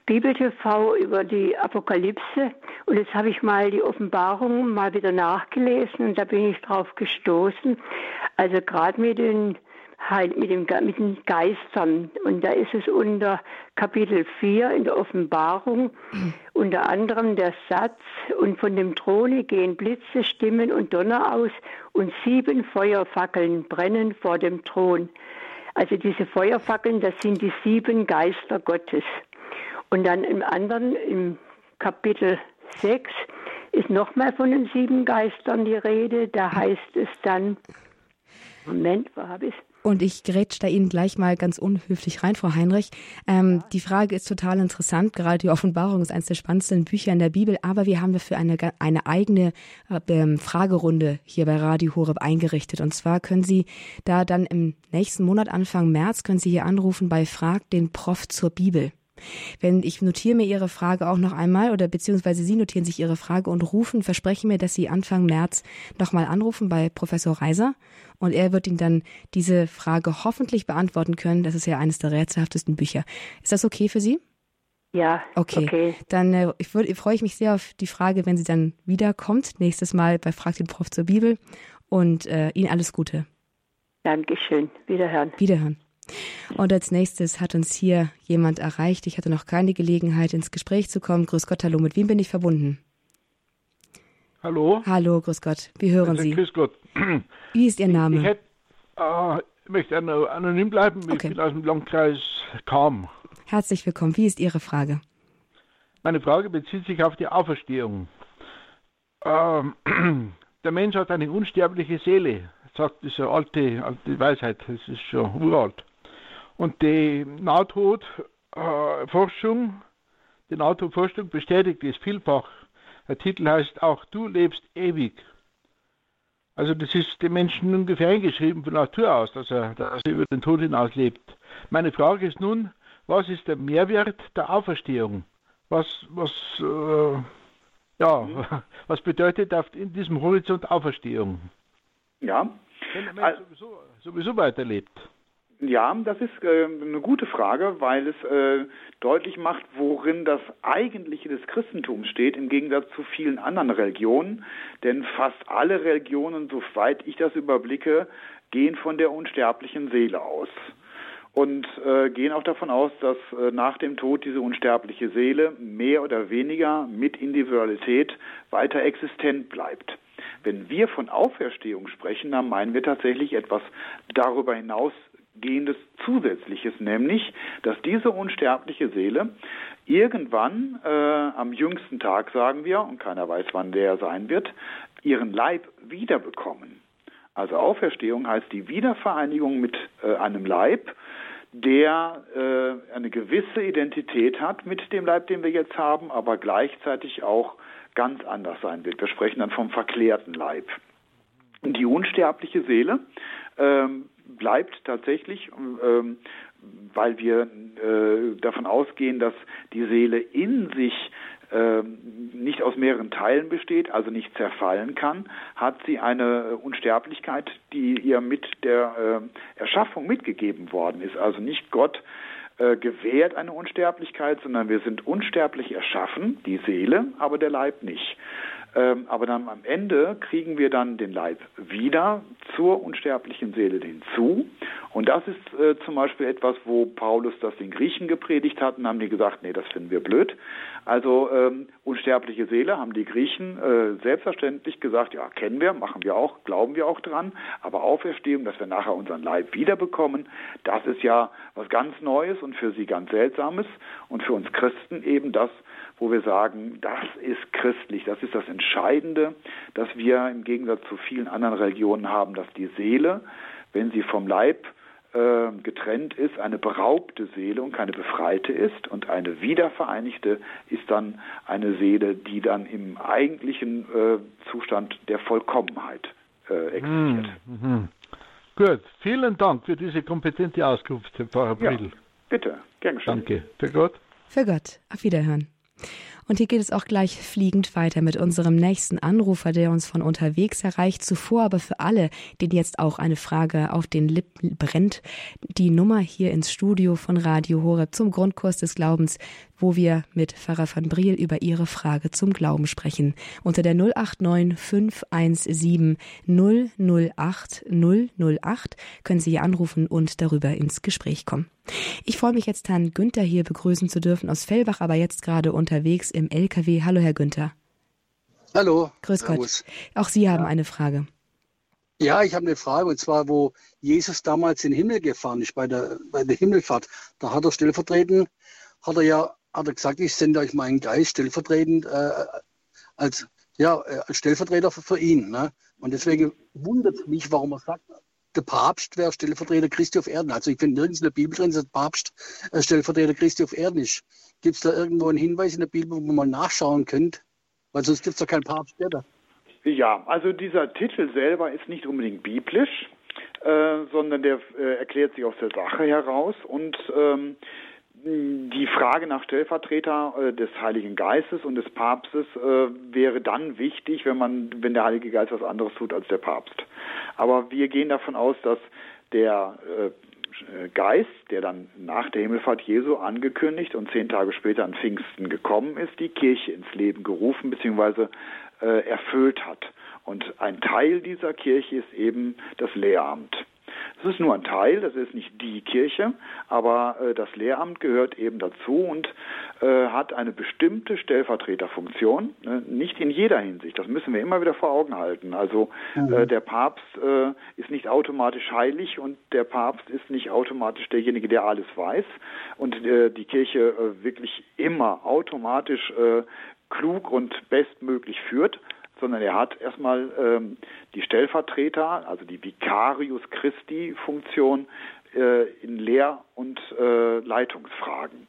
Bibel-TV über die Apokalypse. Und jetzt habe ich mal die Offenbarung mal wieder nachgelesen und da bin ich drauf gestoßen. Also gerade mit den mit, dem, mit den Geistern. Und da ist es unter Kapitel 4 in der Offenbarung unter anderem der Satz, und von dem Throne gehen Blitze, Stimmen und Donner aus und sieben Feuerfackeln brennen vor dem Thron. Also diese Feuerfackeln, das sind die sieben Geister Gottes. Und dann im anderen, im Kapitel 6, ist nochmal von den sieben Geistern die Rede. Da heißt es dann, Moment, wo habe ich Und ich grätsch da Ihnen gleich mal ganz unhöflich rein, Frau Heinrich. Ähm, die Frage ist total interessant. Gerade die Offenbarung ist eines der spannendsten Bücher in der Bibel. Aber wir haben dafür eine, eine eigene äh, Fragerunde hier bei Radio Horeb eingerichtet. Und zwar können Sie da dann im nächsten Monat, Anfang März, können Sie hier anrufen bei Frag den Prof zur Bibel. Wenn ich notiere mir Ihre Frage auch noch einmal oder beziehungsweise Sie notieren sich Ihre Frage und rufen, versprechen mir, dass Sie Anfang März nochmal anrufen bei Professor Reiser und er wird Ihnen dann diese Frage hoffentlich beantworten können. Das ist ja eines der rätselhaftesten Bücher. Ist das okay für Sie? Ja. Okay. okay. Dann äh, ich würd, freue ich mich sehr auf die Frage, wenn sie dann wiederkommt. Nächstes Mal bei Frag den Prof zur Bibel. Und äh, Ihnen alles Gute. Dankeschön. Wiederhören. Wiederhören. Und als nächstes hat uns hier jemand erreicht. Ich hatte noch keine Gelegenheit, ins Gespräch zu kommen. Grüß Gott, hallo. Mit wem bin ich verbunden? Hallo. Hallo, grüß Gott. Wie hören also, Sie? Grüß Gott. Wie ist Ihr Name? Ich, hätte, äh, ich möchte anonym bleiben. Okay. Ich bin aus dem Landkreis Kam. Herzlich willkommen. Wie ist Ihre Frage? Meine Frage bezieht sich auf die Auferstehung. Ähm, der Mensch hat eine unsterbliche Seele, sagt diese alte, alte Weisheit, das ist schon uralt. Und die Nahtodforschung, die Nahtodforschung bestätigt es vielfach. Der Titel heißt auch Du lebst ewig. Also das ist dem Menschen ungefähr eingeschrieben von Natur aus, dass er, dass er über den Tod hinaus lebt. Meine Frage ist nun, was ist der Mehrwert der Auferstehung? Was, was, äh, ja, was bedeutet in diesem Horizont Auferstehung? Ja. Wenn der Mensch sowieso, sowieso weiterlebt. Ja, das ist äh, eine gute Frage, weil es äh, deutlich macht, worin das Eigentliche des Christentums steht, im Gegensatz zu vielen anderen Religionen. Denn fast alle Religionen, soweit ich das überblicke, gehen von der unsterblichen Seele aus und äh, gehen auch davon aus, dass äh, nach dem Tod diese unsterbliche Seele mehr oder weniger mit Individualität weiter existent bleibt. Wenn wir von Auferstehung sprechen, dann meinen wir tatsächlich etwas darüber hinaus gehendes Zusätzliches, nämlich, dass diese unsterbliche Seele irgendwann äh, am jüngsten Tag, sagen wir, und keiner weiß, wann der sein wird, ihren Leib wiederbekommen. Also Auferstehung heißt die Wiedervereinigung mit äh, einem Leib, der äh, eine gewisse Identität hat mit dem Leib, den wir jetzt haben, aber gleichzeitig auch ganz anders sein wird. Wir sprechen dann vom verklärten Leib. Die unsterbliche Seele ähm, bleibt tatsächlich, ähm, weil wir äh, davon ausgehen, dass die Seele in sich äh, nicht aus mehreren Teilen besteht, also nicht zerfallen kann, hat sie eine Unsterblichkeit, die ihr mit der äh, Erschaffung mitgegeben worden ist. Also nicht Gott äh, gewährt eine Unsterblichkeit, sondern wir sind unsterblich erschaffen, die Seele, aber der Leib nicht. Ähm, aber dann am Ende kriegen wir dann den Leib wieder zur unsterblichen Seele hinzu. Und das ist äh, zum Beispiel etwas, wo Paulus das den Griechen gepredigt hat und haben die gesagt, nee, das finden wir blöd. Also ähm, unsterbliche Seele haben die Griechen äh, selbstverständlich gesagt, ja, kennen wir, machen wir auch, glauben wir auch dran. Aber Auferstehung, dass wir nachher unseren Leib wiederbekommen, das ist ja was ganz Neues und für sie ganz Seltsames. Und für uns Christen eben das, wo wir sagen, das ist christlich, das ist das Entscheidende, dass wir im Gegensatz zu vielen anderen Religionen haben, dass die Seele, wenn sie vom Leib äh, getrennt ist, eine beraubte Seele und keine befreite ist und eine wiedervereinigte ist dann eine Seele, die dann im eigentlichen äh, Zustand der Vollkommenheit äh, existiert. Mhm. Gut, vielen Dank für diese kompetente Auskunft, Herr Pfarrer Brill. Ja, bitte, gern geschehen. Danke. Für Gott. Für Gott. Auf Wiederhören. Und hier geht es auch gleich fliegend weiter mit unserem nächsten Anrufer, der uns von unterwegs erreicht. Zuvor aber für alle, denen jetzt auch eine Frage auf den Lippen brennt, die Nummer hier ins Studio von Radio Horeb zum Grundkurs des Glaubens wo wir mit Pfarrer van Briel über Ihre Frage zum Glauben sprechen. Unter der 089 517 008 008 können Sie hier anrufen und darüber ins Gespräch kommen. Ich freue mich jetzt, Herrn Günther hier begrüßen zu dürfen aus Fellbach, aber jetzt gerade unterwegs im LKW. Hallo, Herr Günther. Hallo. Grüß Gott. Auch Sie haben ja. eine Frage. Ja, ich habe eine Frage, und zwar, wo Jesus damals in den Himmel gefahren ist, bei der, bei der Himmelfahrt. Da hat er stellvertretend, hat er ja hat er gesagt, ich sende euch meinen Geist stellvertretend äh, als, ja, äh, als Stellvertreter für, für ihn. Ne? Und deswegen wundert es mich, warum er sagt, der Papst wäre Stellvertreter Christi auf Erden. Also ich finde nirgends in der Bibel drin, dass der Papst äh, Stellvertreter Christi auf Erden ist. Gibt es da irgendwo einen Hinweis in der Bibel, wo man mal nachschauen könnte? Weil sonst gibt es doch keinen Papst später. Ja, also dieser Titel selber ist nicht unbedingt biblisch, äh, sondern der äh, erklärt sich aus der Sache heraus und ähm, die Frage nach Stellvertreter äh, des Heiligen Geistes und des Papstes äh, wäre dann wichtig, wenn man, wenn der Heilige Geist was anderes tut als der Papst. Aber wir gehen davon aus, dass der äh, Geist, der dann nach der Himmelfahrt Jesu angekündigt und zehn Tage später an Pfingsten gekommen ist, die Kirche ins Leben gerufen bzw. Äh, erfüllt hat. Und ein Teil dieser Kirche ist eben das Lehramt. Das ist nur ein Teil, das ist nicht die Kirche, aber äh, das Lehramt gehört eben dazu und äh, hat eine bestimmte Stellvertreterfunktion, ne? nicht in jeder Hinsicht. Das müssen wir immer wieder vor Augen halten. Also mhm. äh, der Papst äh, ist nicht automatisch heilig und der Papst ist nicht automatisch derjenige, der alles weiß und äh, die Kirche äh, wirklich immer automatisch klug und bestmöglich führt, sondern er hat erstmal ähm, die Stellvertreter, also die Vicarius Christi-Funktion äh, in Lehr- und äh, Leitungsfragen.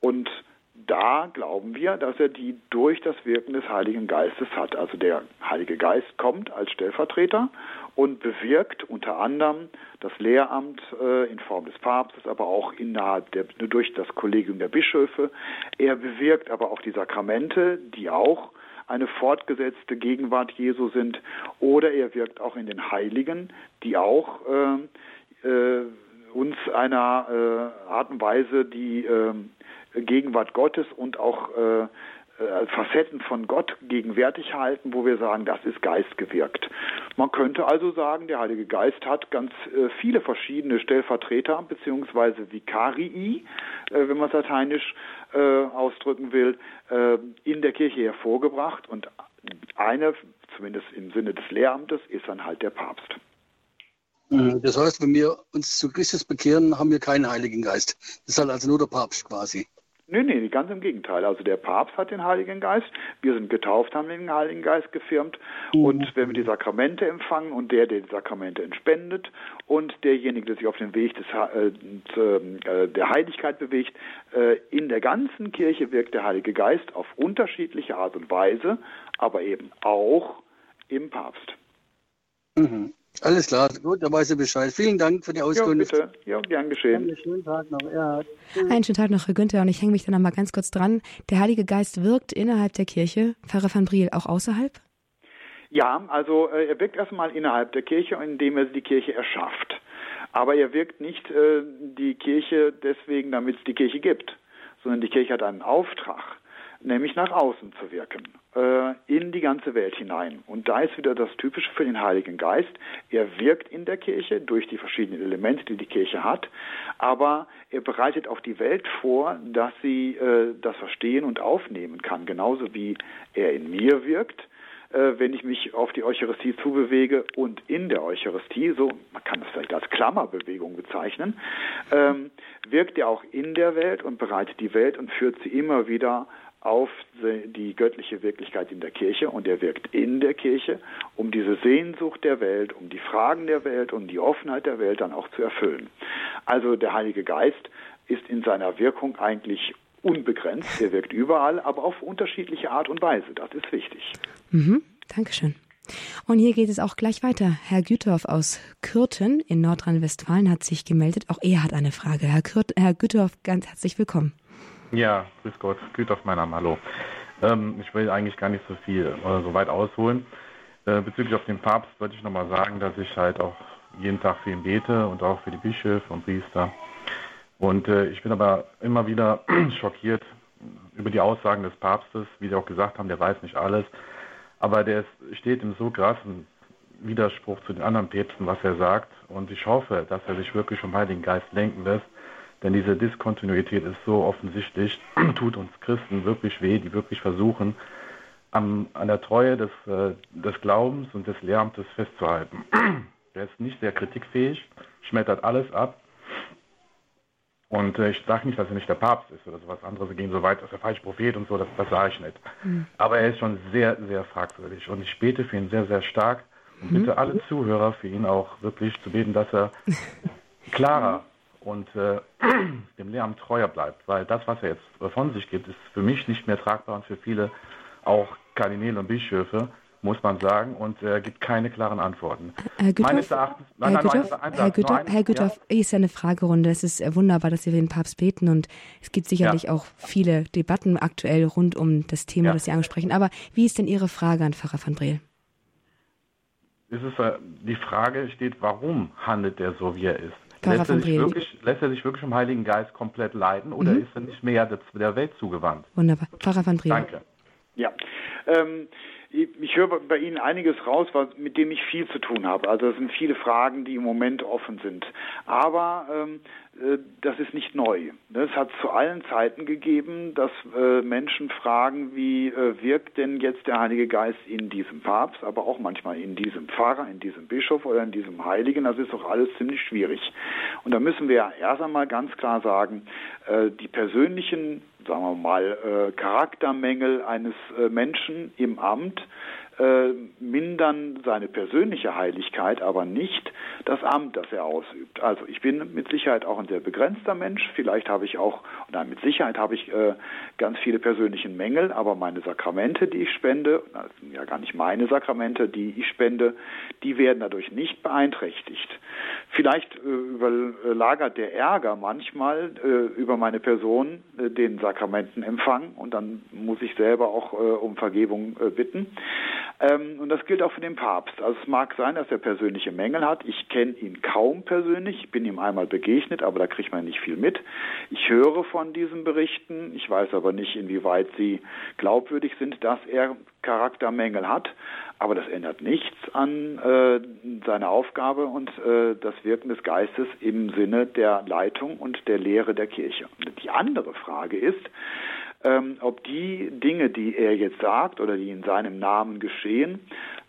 Und da glauben wir, dass er die durch das Wirken des Heiligen Geistes hat. Also der Heilige Geist kommt als Stellvertreter und bewirkt unter anderem das Lehramt äh, in Form des Papstes, aber auch innerhalb der, durch das Kollegium der Bischöfe. Er bewirkt aber auch die Sakramente, die auch eine fortgesetzte Gegenwart Jesu sind, oder er wirkt auch in den Heiligen, die auch äh, äh, uns einer äh, Art und Weise die äh, Gegenwart Gottes und auch äh, Facetten von Gott gegenwärtig halten, wo wir sagen, das ist geistgewirkt. Man könnte also sagen, der Heilige Geist hat ganz äh, viele verschiedene Stellvertreter beziehungsweise Vicarii, äh, wenn man es lateinisch äh, ausdrücken will, äh, in der Kirche hervorgebracht und eine, zumindest im Sinne des Lehramtes, ist dann halt der Papst. Das heißt, wenn wir uns zu Christus bekehren, haben wir keinen Heiligen Geist. Das ist halt also nur der Papst quasi. Nee, nee, ganz im Gegenteil. Also der Papst hat den Heiligen Geist, wir sind getauft, haben den Heiligen Geist gefirmt mhm. und wenn wir die Sakramente empfangen und der, der die Sakramente entspendet und derjenige, der sich auf den Weg des, äh, äh, der Heiligkeit bewegt, äh, in der ganzen Kirche wirkt der Heilige Geist auf unterschiedliche Art und Weise, aber eben auch im Papst. Mhm. Alles klar, gut, da weiß ich Bescheid. Vielen Dank für die Auskunft. Ja, bitte. Ja, gern geschehen. Einen schönen Tag noch. Ja. Einen schönen Tag noch, Herr Günther, und ich hänge mich da noch mal ganz kurz dran. Der Heilige Geist wirkt innerhalb der Kirche, Pfarrer van Briel auch außerhalb? Ja, also äh, er wirkt erstmal innerhalb der Kirche, indem er die Kirche erschafft. Aber er wirkt nicht äh, die Kirche deswegen, damit es die Kirche gibt, sondern die Kirche hat einen Auftrag nämlich nach außen zu wirken, in die ganze Welt hinein. Und da ist wieder das Typische für den Heiligen Geist. Er wirkt in der Kirche durch die verschiedenen Elemente, die die Kirche hat, aber er bereitet auch die Welt vor, dass sie äh, das verstehen und aufnehmen kann, genauso wie er in mir wirkt äh, wenn ich mich auf die Eucharistie zubewege und in der Eucharistie, so man kann das vielleicht als Klammerbewegung bezeichnen, ähm, wirkt er auch in der Welt und bereitet die Welt und führt sie immer wieder auf die göttliche Wirklichkeit in der Kirche und er wirkt in der Kirche, um diese Sehnsucht der Welt, um die Fragen der Welt, um die Offenheit der Welt dann auch zu erfüllen. Also der Heilige Geist ist in seiner Wirkung eigentlich unbegrenzt, er wirkt überall, aber auf unterschiedliche Art und Weise. Das ist wichtig. Mhm, Dankeschön. Und hier geht es auch gleich weiter. Herr Güthoff aus Kürten in Nordrhein-Westfalen hat sich gemeldet. Auch er hat eine Frage. Herr, Kürt, Herr Güthoff, ganz herzlich willkommen. Ja, grüß Gott, Güthoff mein Name, hallo. Ähm, ich will eigentlich gar nicht so viel oder so weit ausholen. Äh, bezüglich auf den Papst wollte ich nochmal sagen, dass ich halt auch jeden Tag für ihn bete und auch für die Bischöfe und Priester. Und äh, ich bin aber immer wieder schockiert über die Aussagen des Papstes, wie Sie auch gesagt haben, der weiß nicht alles. Aber der ist, steht im so krassen Widerspruch zu den anderen Päpsten, was er sagt. Und ich hoffe, dass er sich wirklich vom Heiligen Geist lenken lässt denn diese Diskontinuität ist so offensichtlich, tut uns Christen wirklich weh, die wirklich versuchen, am, an der Treue des, äh, des Glaubens und des Lehramtes festzuhalten. Er ist nicht sehr kritikfähig, schmettert alles ab. Und äh, ich sage nicht, dass er nicht der Papst ist oder sowas anderes. gehen so weit, dass er falsch Prophet und so, das, das sage ich nicht. Mhm. Aber er ist schon sehr, sehr fragwürdig. Und ich bete für ihn sehr, sehr stark Und bitte alle Zuhörer für ihn auch wirklich zu beten, dass er klarer und äh, dem Lehramt treuer bleibt, weil das, was er jetzt von sich gibt, ist für mich nicht mehr tragbar und für viele auch Kardinäle und Bischöfe muss man sagen, und er gibt keine klaren Antworten. Herr Güthoff, Herr Güthoff, Herr Güthoff, Herr Güthoff ja. ist ja eine Fragerunde. Es ist wunderbar, dass wir den Papst beten und es gibt sicherlich ja. auch viele Debatten aktuell rund um das Thema, ja. das Sie ansprechen. Aber wie ist denn Ihre Frage an Pfarrer van Breel? Es ist, äh, die Frage steht, warum handelt er so, wie er ist? Lässt er, wirklich, lässt er, sich wirklich vom Heiligen Geist komplett leiden oder mhm. ist er nicht mehr der, der Welt zugewandt? Wunderbar. Pfarrer van Breel. Danke. Ja, ähm, ich höre bei Ihnen einiges raus, mit dem ich viel zu tun habe. Also es sind viele Fragen, die im Moment offen sind. Aber ähm, äh, das ist nicht neu. Es hat zu allen Zeiten gegeben, dass äh, Menschen fragen, wie äh, wirkt denn jetzt der Heilige Geist in diesem Papst, aber auch manchmal in diesem Pfarrer, in diesem Bischof oder in diesem Heiligen. Das ist doch alles ziemlich schwierig. Und da müssen wir erst einmal ganz klar sagen, die persönlichen sagen wir mal, Charaktermängel eines Menschen im Amt äh, mindern seine persönliche Heiligkeit, aber nicht das Amt, das er ausübt. Also ich bin mit Sicherheit auch ein sehr begrenzter Mensch. Vielleicht habe ich auch, nein, mit Sicherheit habe ich äh, ganz viele persönliche Mängel, aber meine Sakramente, die ich spende, sind ja gar nicht meine Sakramente, die ich spende, die werden dadurch nicht beeinträchtigt. Vielleicht äh, überlagert der Ärger manchmal äh, über meine Person äh, den Sakramentenempfang und dann muss ich selber auch äh, um Vergebung bitten. Ähm, und das gilt auch für den Papst. Also es mag sein, dass er persönliche Mängel hat. Ich kenne ihn kaum persönlich. Ich bin ihm einmal begegnet, aber da kriegt man nicht viel mit. Ich höre von diesen Berichten. Ich weiß aber nicht, inwieweit sie glaubwürdig sind, dass er Charaktermängel hat. Aber das ändert nichts an äh, seiner Aufgabe und äh, das Wirken des Geistes im Sinne der Leitung und der Lehre der Kirche. Die andere Frage ist, ähm, ob die Dinge, die er jetzt sagt oder die in seinem Namen geschehen,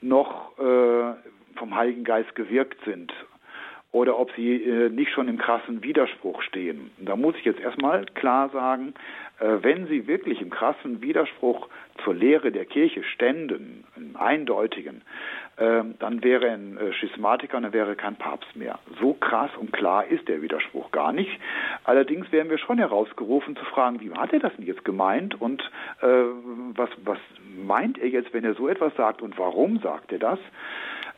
noch äh, vom Heiligen Geist gewirkt sind oder ob sie äh, nicht schon im krassen Widerspruch stehen. Da muss ich jetzt erstmal klar sagen, äh, wenn sie wirklich im krassen Widerspruch zur Lehre der Kirche ständen, im eindeutigen, ähm, dann wäre ein äh, Schismatiker und dann wäre kein Papst mehr. So krass und klar ist der Widerspruch gar nicht. Allerdings wären wir schon herausgerufen zu fragen, wie hat er das denn jetzt gemeint und äh, was, was meint er jetzt, wenn er so etwas sagt und warum sagt er das?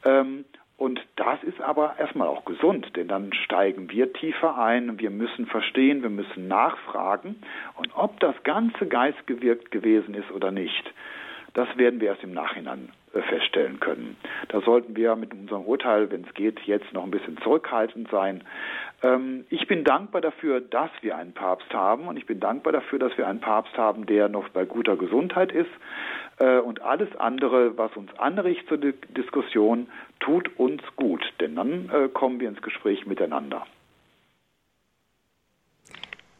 Ähm, und das ist aber erstmal auch gesund, denn dann steigen wir tiefer ein, wir müssen verstehen, wir müssen nachfragen. Und ob das ganze Geist gewirkt gewesen ist oder nicht, das werden wir erst im Nachhinein äh, feststellen können. Da sollten wir mit unserem Urteil, wenn es geht, jetzt noch ein bisschen zurückhaltend sein. Ähm, ich bin dankbar dafür, dass wir einen Papst haben und ich bin dankbar dafür, dass wir einen Papst haben, der noch bei guter Gesundheit ist. Äh, und alles andere, was uns anregt zur Diskussion, tut uns gut, denn dann äh, kommen wir ins Gespräch miteinander.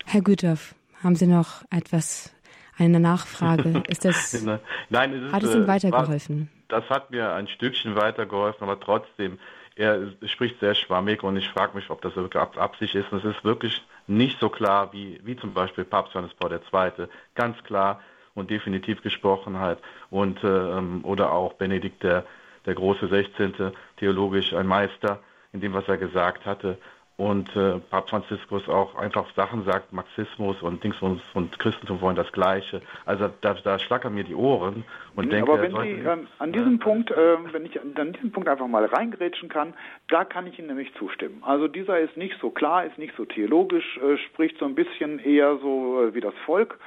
Herr Güterf, haben Sie noch etwas, eine Nachfrage? Ist das, Nein, es ist, hat es Ihnen weitergeholfen? Das hat mir ein Stückchen weitergeholfen, aber trotzdem, er spricht sehr schwammig und ich frage mich, ob das wirklich Absicht ist. Und es ist wirklich nicht so klar wie, wie zum Beispiel Papst Johannes Paul II. Ganz klar, und definitiv gesprochen hat. Und, äh, ähm, oder auch Benedikt der, der große 16. theologisch ein Meister in dem, was er gesagt hatte. Und äh, Papst Franziskus auch einfach Sachen sagt, Marxismus und Dingsbums und Christentum wollen das Gleiche. Also da, da schlackern mir die Ohren und denke, Aber wenn Sie ähm, an diesem Punkt, äh, wenn ich an diesem Punkt einfach mal reingrätschen kann, da kann ich Ihnen nämlich zustimmen. Also dieser ist nicht so klar, ist nicht so theologisch, äh, spricht so ein bisschen eher so äh, wie das Volk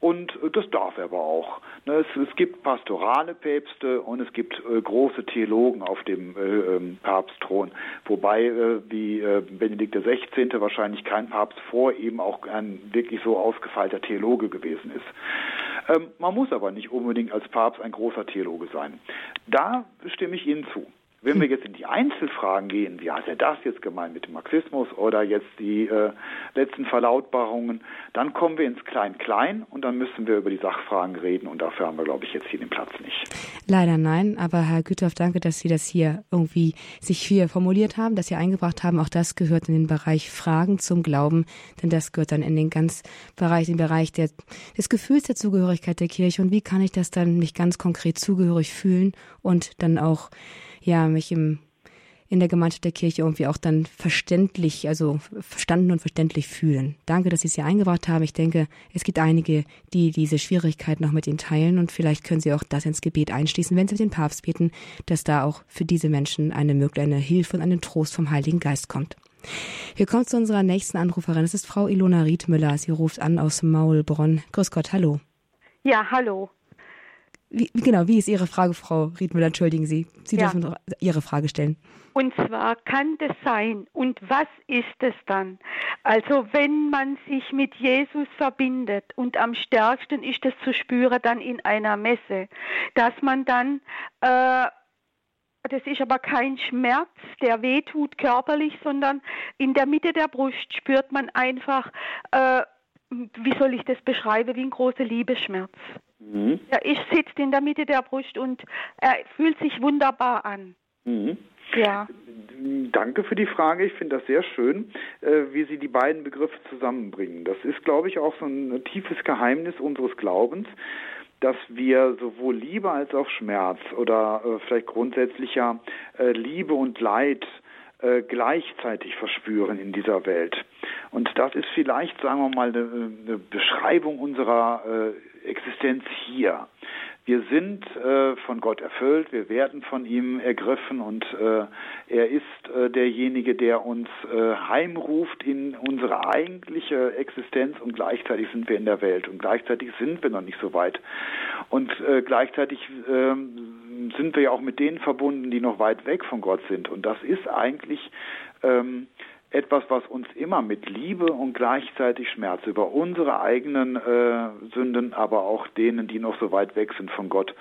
und äh, das darf er aber auch. Ne, es, es, gibt pastorale Päpste und es gibt äh, große Theologen auf dem äh, ähm, Papstthron, wobei äh, wie äh, Benedikt XVI. wahrscheinlich kein Papst vor ihm auch ein wirklich so ausgefeilter Theologe gewesen ist. Ähm, man muss aber nicht unbedingt als Papst ein großer Theologe sein. Da stimme ich Ihnen zu. Wenn wir jetzt in die Einzelfragen gehen, wie hat er das jetzt gemeint mit dem Marxismus oder jetzt die äh, letzten Verlautbarungen, dann kommen wir ins Klein-Klein und dann müssen wir über die Sachfragen reden und dafür haben wir, glaube ich, jetzt hier den Platz nicht. Leider nein, aber Herr Güthoff, danke, dass Sie das hier irgendwie sich hier formuliert haben, dass Sie eingebracht haben. Auch das gehört in den Bereich Fragen zum Glauben, denn das gehört dann in den ganz Bereich, den Bereich der, des Gefühls der Zugehörigkeit der Kirche und wie kann ich das dann mich ganz konkret zugehörig fühlen und dann auch ja, mich im in der Gemeinschaft der Kirche irgendwie auch dann verständlich, also verstanden und verständlich fühlen. Danke, dass Sie es hier eingebracht haben. Ich denke, es gibt einige, die diese Schwierigkeit noch mit Ihnen teilen und vielleicht können Sie auch das ins Gebet einschließen, wenn Sie mit den Papst beten, dass da auch für diese Menschen eine, eine Hilfe und einen Trost vom Heiligen Geist kommt. Wir kommen zu unserer nächsten Anruferin. Das ist Frau Ilona Riedmüller. Sie ruft an aus Maulbronn. Grüß Gott, hallo. Ja, hallo. Wie, genau, wie ist Ihre Frage, Frau Riedmüller? Entschuldigen Sie. Sie ja. dürfen Ihre Frage stellen. Und zwar kann das sein und was ist es dann? Also wenn man sich mit Jesus verbindet und am stärksten ist es zu spüren dann in einer Messe, dass man dann äh, das ist aber kein Schmerz, der wehtut körperlich, sondern in der Mitte der Brust spürt man einfach, äh, wie soll ich das beschreiben, wie ein großer Liebesschmerz. Mhm. Er ist, sitzt in der Mitte der Brust und er fühlt sich wunderbar an. Mhm. Ja. Danke für die Frage. Ich finde das sehr schön, äh, wie Sie die beiden Begriffe zusammenbringen. Das ist, glaube ich, auch so ein tiefes Geheimnis unseres Glaubens, dass wir sowohl Liebe als auch Schmerz oder äh, vielleicht grundsätzlicher äh, Liebe und Leid gleichzeitig verspüren in dieser Welt. Und das ist vielleicht, sagen wir mal, eine, Beschreibung unserer Existenz hier. Wir sind äh, von Gott erfüllt, wir werden von ihm ergriffen und äh, er ist äh, derjenige, der uns äh, heimruft in unsere eigentliche Existenz und gleichzeitig sind wir in der Welt und gleichzeitig sind wir noch nicht so weit. Und äh, gleichzeitig ähm, sind wir ja auch mit denen verbunden, die noch weit weg von Gott sind. Und das ist eigentlich ähm, etwas, was uns immer mit Liebe und gleichzeitig Schmerz über unsere eigenen äh, Sünden, aber auch denen, die noch so weit weg sind von Gott,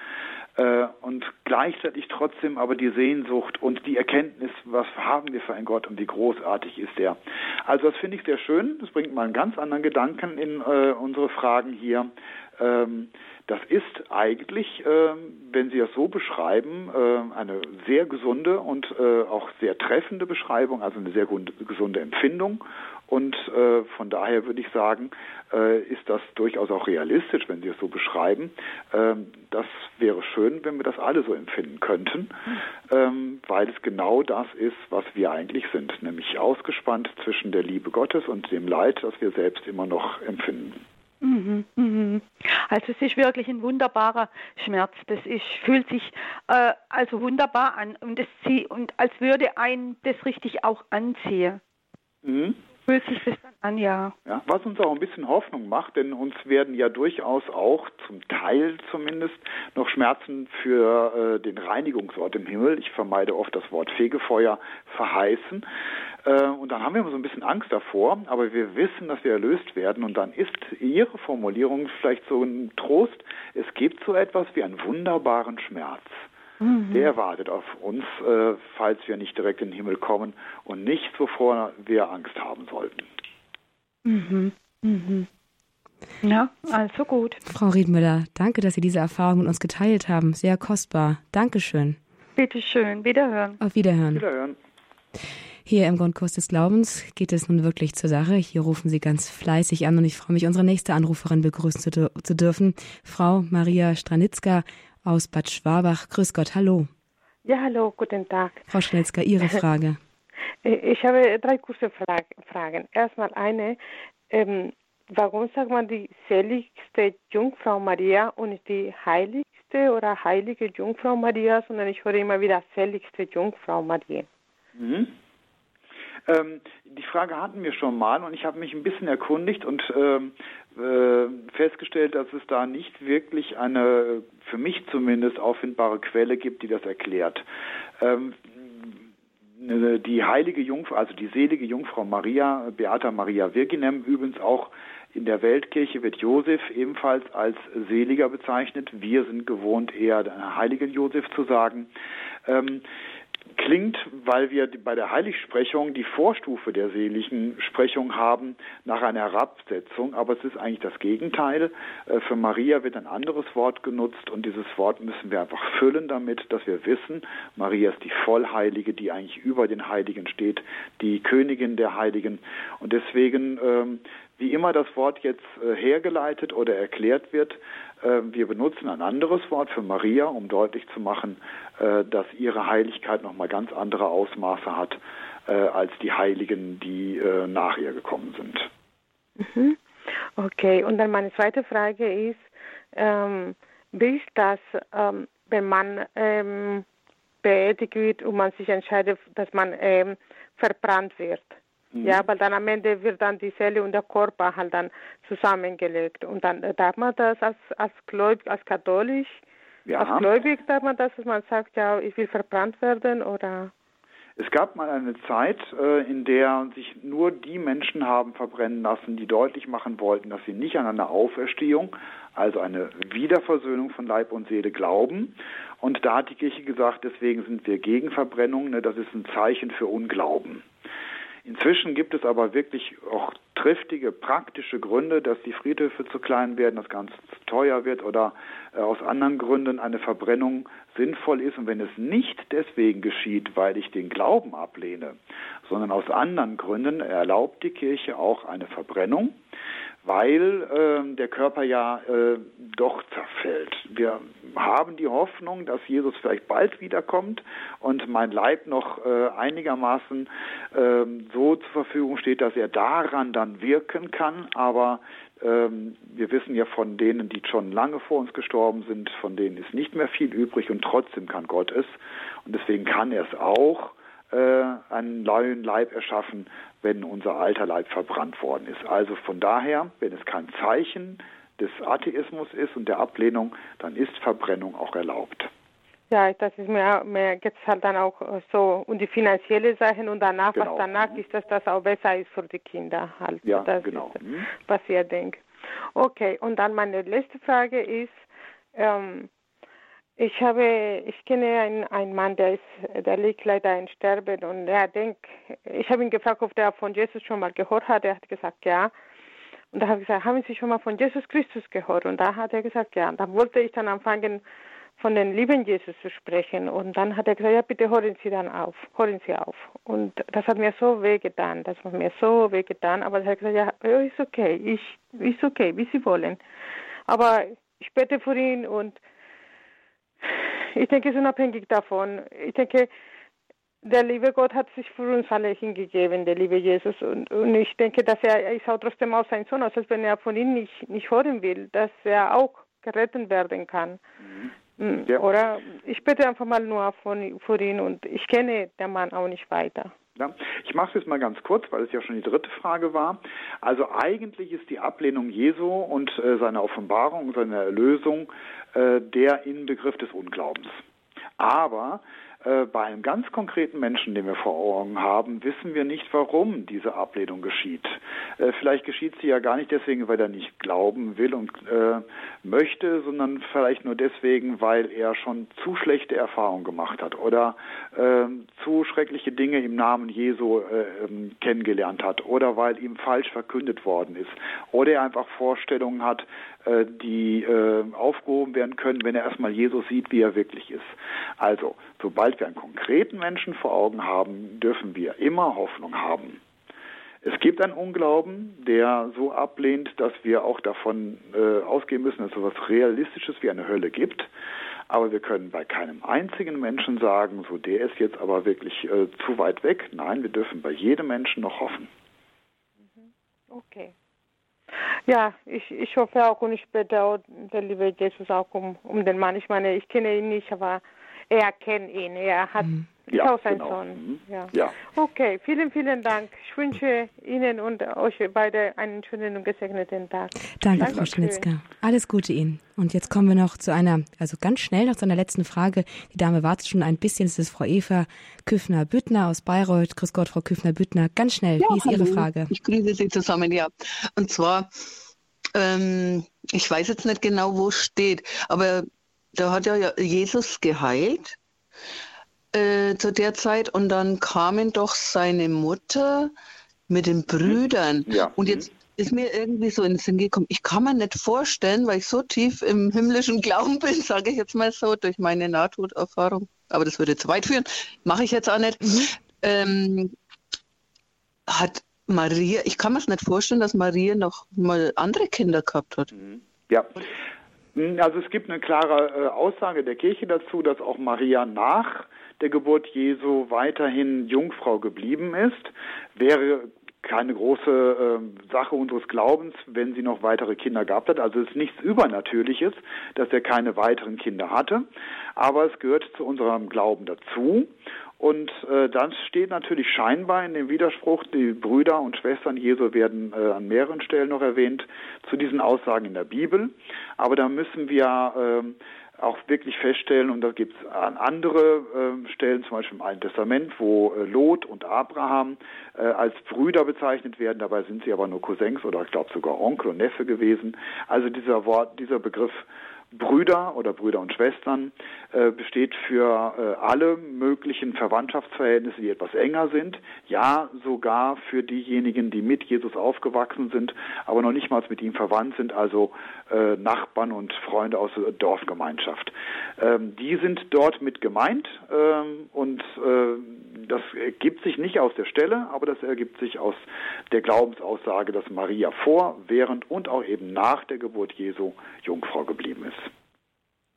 äh, und gleichzeitig trotzdem aber die Sehnsucht und die Erkenntnis, was haben wir für einen Gott und wie großartig ist der. Also das finde ich sehr schön. Das bringt mal einen ganz anderen Gedanken in äh, unsere Fragen hier. Ähm, das ist eigentlich, äh, wenn Sie das so beschreiben, äh, eine sehr gesunde und äh, auch sehr treffende Beschreibung, also eine sehr gesunde Empfindung. Und äh, von daher würde ich sagen, äh, ist das durchaus auch realistisch, wenn Sie es so beschreiben. Ähm, das wäre schön, wenn wir das alle so empfinden könnten, ähm, weil es genau das ist, was wir eigentlich sind, nämlich ausgespannt zwischen der Liebe Gottes und dem Leid, das wir selbst immer noch empfinden. Mhm, mhm. Also es ist wirklich ein wunderbarer Schmerz. Das ist, fühlt sich äh, also wunderbar an und, es und als würde ein das richtig auch anziehen. Mhm fühlt sich das dann an, ja. ja. Was uns auch ein bisschen Hoffnung macht, denn uns werden ja durchaus auch zum Teil zumindest noch Schmerzen für äh, den Reinigungsort im Himmel, ich vermeide oft das Wort Fegefeuer, verheißen. Äh, und dann haben wir immer so ein bisschen Angst davor, aber wir wissen, dass wir erlöst werden und dann ist Ihre Formulierung vielleicht so ein Trost, es gibt so etwas wie einen wunderbaren Schmerz. Mhm. Der wartet auf uns, äh, falls wir nicht direkt in den Himmel kommen und nichts, wovor wir Angst haben sollten. Mhm. Mhm. Ja, also gut. Frau Riedmüller, danke, dass Sie diese Erfahrung mit uns geteilt haben. Sehr kostbar. Dankeschön. Bitte schön. Wiederhören. Auf Wiederhören. Wiederhören. Hier im Grundkurs des Glaubens geht es nun wirklich zur Sache. Hier rufen Sie ganz fleißig an und ich freue mich, unsere nächste Anruferin begrüßen zu, zu dürfen. Frau Maria Stranitzka aus Bad Schwabach. Grüß Gott, hallo. Ja, hallo, guten Tag. Frau Schnetzka, Ihre Frage. Ich habe drei kurze Fragen. Erstmal eine, ähm, warum sagt man die seligste Jungfrau Maria und nicht die heiligste oder heilige Jungfrau Maria, sondern ich höre immer wieder seligste Jungfrau Maria. Mhm. Ähm, die Frage hatten wir schon mal und ich habe mich ein bisschen erkundigt und ähm, äh, festgestellt, dass es da nicht wirklich eine, für mich zumindest, auffindbare Quelle gibt, die das erklärt. Ähm, die heilige Jungfrau, also die selige Jungfrau Maria, Beata Maria Virginem, übrigens auch in der Weltkirche wird Josef ebenfalls als Seliger bezeichnet. Wir sind gewohnt, eher heiligen Josef zu sagen. Ähm, klingt, weil wir bei der Heiligsprechung die Vorstufe der seligen Sprechung haben nach einer Herabsetzung, aber es ist eigentlich das Gegenteil. Äh, für Maria wird ein anderes Wort genutzt und dieses Wort müssen wir einfach füllen damit, dass wir wissen, Maria ist die Vollheilige, die eigentlich über den Heiligen steht, die Königin der Heiligen und deswegen ähm, wie immer das Wort jetzt äh, hergeleitet oder erklärt wird, wir benutzen ein anderes Wort für Maria, um deutlich zu machen, äh, dass ihre Heiligkeit nochmal ganz andere Ausmaße hat äh, als die Heiligen, die äh, nach ihr gekommen sind. Mhm. Okay, und dann meine zweite Frage ist, ähm, ist das, ähm, wenn man ähm, beerdigt wird und man sich entscheidet, dass man ähm, verbrannt wird? Mhm. Ja, weil dann am Ende wird dann die Seele und der Körper halt dann zusammengelegt. Und dann darf man das als, als Gläubig, als katholisch, ja. als Gläubig darf man das, dass man sagt, ja, ich will verbrannt werden oder? Es gab mal eine Zeit, äh, in der sich nur die Menschen haben verbrennen lassen, die deutlich machen wollten, dass sie nicht an eine Auferstehung, also eine Wiederversöhnung von Leib und Seele glauben. Und da hat die Kirche gesagt, deswegen sind wir gegen Verbrennung, ne, das ist ein Zeichen für Unglauben. Inzwischen gibt es aber wirklich auch triftige, praktische Gründe, dass die Friedhöfe zu klein werden, das Ganze zu teuer wird oder äh, aus anderen Gründen eine Verbrennung sinnvoll ist. Und wenn es nicht deswegen geschieht, weil ich den Glauben ablehne, sondern aus anderen Gründen erlaubt die Kirche auch eine Verbrennung weil äh, der Körper ja äh, doch zerfällt. Wir haben die Hoffnung, dass Jesus vielleicht bald wiederkommt und mein Leib noch äh, einigermaßen äh, so zur Verfügung steht, dass er daran dann wirken kann. Aber ähm, wir wissen ja von denen, die schon lange vor uns gestorben sind, von denen ist nicht mehr viel übrig und trotzdem kann Gott es. Und deswegen kann er es auch einen neuen Leib erschaffen, wenn unser alter Leib verbrannt worden ist. Also von daher, wenn es kein Zeichen des Atheismus ist und der Ablehnung, dann ist Verbrennung auch erlaubt. Ja, das ist mir, mir geht es halt dann auch so um die finanzielle Sachen und danach, genau. was danach mhm. ist, dass das auch besser ist für die Kinder halt. Ja, das genau. Ist, mhm. was ihr denkt. Okay, und dann meine letzte Frage ist, ähm, ich habe, ich kenne einen, einen Mann, der ist, der liegt leider in Sterben und er denkt, ich habe ihn gefragt, ob der von Jesus schon mal gehört hat. Er hat gesagt, ja. Und da habe ich gesagt, haben Sie schon mal von Jesus Christus gehört? Und da hat er gesagt, ja. Und da wollte ich dann anfangen, von den lieben Jesus zu sprechen. Und dann hat er gesagt, ja, bitte hören Sie dann auf, hören Sie auf. Und das hat mir so wehgetan, das hat mir so wehgetan. Aber er hat gesagt, ja, ist okay, ich, ist okay, wie Sie wollen. Aber ich bete für ihn und ich denke, es ist unabhängig davon. Ich denke, der liebe Gott hat sich für uns alle hingegeben, der liebe Jesus. Und, und ich denke, dass er, er ist auch trotzdem auch sein Sohn, also wenn er von ihm nicht, nicht hören will, dass er auch gerettet werden kann. Mhm. Mm, ja. Oder ich bitte einfach mal nur von, für ihn und ich kenne den Mann auch nicht weiter. Ja, ich mache es jetzt mal ganz kurz, weil es ja schon die dritte Frage war. Also eigentlich ist die Ablehnung Jesu und äh, seine Offenbarung, seine Erlösung äh, der Inbegriff des Unglaubens. Aber bei einem ganz konkreten Menschen, den wir vor Augen haben, wissen wir nicht, warum diese Ablehnung geschieht. Äh, vielleicht geschieht sie ja gar nicht deswegen, weil er nicht glauben will und äh, möchte, sondern vielleicht nur deswegen, weil er schon zu schlechte Erfahrungen gemacht hat oder äh, zu schreckliche Dinge im Namen Jesu äh, ähm, kennengelernt hat oder weil ihm falsch verkündet worden ist oder er einfach Vorstellungen hat, äh, die äh, aufgehoben werden können, wenn er erstmal Jesus sieht, wie er wirklich ist. Also, sobald wir einen konkreten Menschen vor Augen haben, dürfen wir immer Hoffnung haben. Es gibt einen Unglauben, der so ablehnt, dass wir auch davon äh, ausgehen müssen, dass es etwas Realistisches wie eine Hölle gibt. Aber wir können bei keinem einzigen Menschen sagen, so der ist jetzt aber wirklich äh, zu weit weg. Nein, wir dürfen bei jedem Menschen noch hoffen. Mhm. Okay. Ja, ich, ich hoffe auch und ich bitte auch der liebe Jesus auch um, um den Mann. Ich meine, ich kenne ihn nicht, aber er kennt ihn. Er hat mhm. Ja, seinen genau. Mhm. Ja. ja. Okay, vielen, vielen Dank. Ich wünsche Ihnen und euch beide einen schönen und gesegneten Tag. Danke, Danke Frau Schnitzka. Alles Gute Ihnen. Und jetzt kommen wir noch zu einer, also ganz schnell noch zu einer letzten Frage. Die Dame wartet schon ein bisschen. Es ist Frau Eva Küffner-Büttner aus Bayreuth. Grüß Gott, Frau Küffner-Büttner. Ganz schnell, ja, wie ist hallo. Ihre Frage? Ich grüße Sie zusammen, ja. Und zwar, ähm, ich weiß jetzt nicht genau, wo es steht, aber da hat ja Jesus geheilt äh, zu der Zeit und dann kamen doch seine Mutter mit den Brüdern. Ja. Und jetzt ist mir irgendwie so in den Sinn gekommen, ich kann mir nicht vorstellen, weil ich so tief im himmlischen Glauben bin, sage ich jetzt mal so, durch meine Nahtoderfahrung, aber das würde zu weit führen, mache ich jetzt auch nicht. Mhm. Ähm, hat Maria, ich kann mir es nicht vorstellen, dass Maria noch mal andere Kinder gehabt hat. Mhm. Ja. Hm, also es gibt eine klare äh, Aussage der Kirche dazu, dass auch Maria nach der Geburt Jesu weiterhin Jungfrau geblieben ist. Wäre keine große äh, Sache unseres Glaubens, wenn sie noch weitere Kinder gehabt hat. Also es ist nichts Übernatürliches, dass er keine weiteren Kinder hatte, aber es gehört zu unserem Glauben dazu. Und äh, dann steht natürlich scheinbar in dem Widerspruch, die Brüder und Schwestern Jesu werden äh, an mehreren Stellen noch erwähnt, zu diesen Aussagen in der Bibel. Aber da müssen wir äh, auch wirklich feststellen, und da gibt es andere äh, Stellen, zum Beispiel im Alten Testament, wo äh, Lot und Abraham äh, als Brüder bezeichnet werden, dabei sind sie aber nur Cousins oder ich glaube sogar Onkel und Neffe gewesen. Also dieser Wort, dieser Begriff Brüder oder Brüder und Schwestern äh, besteht für äh, alle möglichen Verwandtschaftsverhältnisse, die etwas enger sind. Ja, sogar für diejenigen, die mit Jesus aufgewachsen sind, aber noch nicht mal mit ihm verwandt sind, also äh, Nachbarn und Freunde aus der Dorfgemeinschaft. Ähm, die sind dort mit gemeint ähm, und äh, das ergibt sich nicht aus der Stelle, aber das ergibt sich aus der Glaubensaussage, dass Maria vor, während und auch eben nach der Geburt Jesu Jungfrau geblieben ist.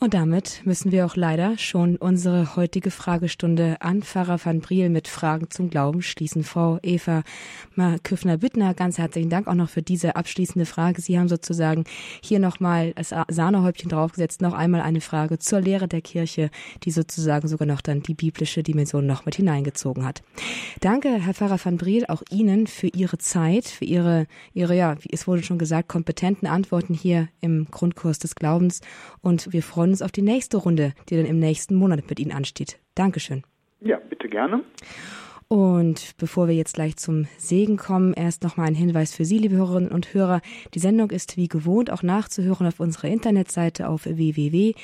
Und damit müssen wir auch leider schon unsere heutige Fragestunde an Pfarrer van Briel mit Fragen zum Glauben schließen. Frau Eva Küffner-Büttner, ganz herzlichen Dank auch noch für diese abschließende Frage. Sie haben sozusagen hier nochmal das Sahnehäubchen draufgesetzt, noch einmal eine Frage zur Lehre der Kirche, die sozusagen sogar noch dann die biblische Dimension noch mit hineingezogen hat. Danke, Herr Pfarrer van Briel, auch Ihnen für Ihre Zeit, für Ihre, Ihre, ja, wie es wurde schon gesagt, kompetenten Antworten hier im Grundkurs des Glaubens. Und wir freuen freuen uns auf die nächste Runde, die dann im nächsten Monat mit Ihnen ansteht. Dankeschön. Ja, bitte gerne. Und bevor wir jetzt gleich zum Segen kommen, erst noch mal ein Hinweis für Sie, liebe Hörerinnen und Hörer. Die Sendung ist wie gewohnt auch nachzuhören auf unserer Internetseite auf www.horab.org,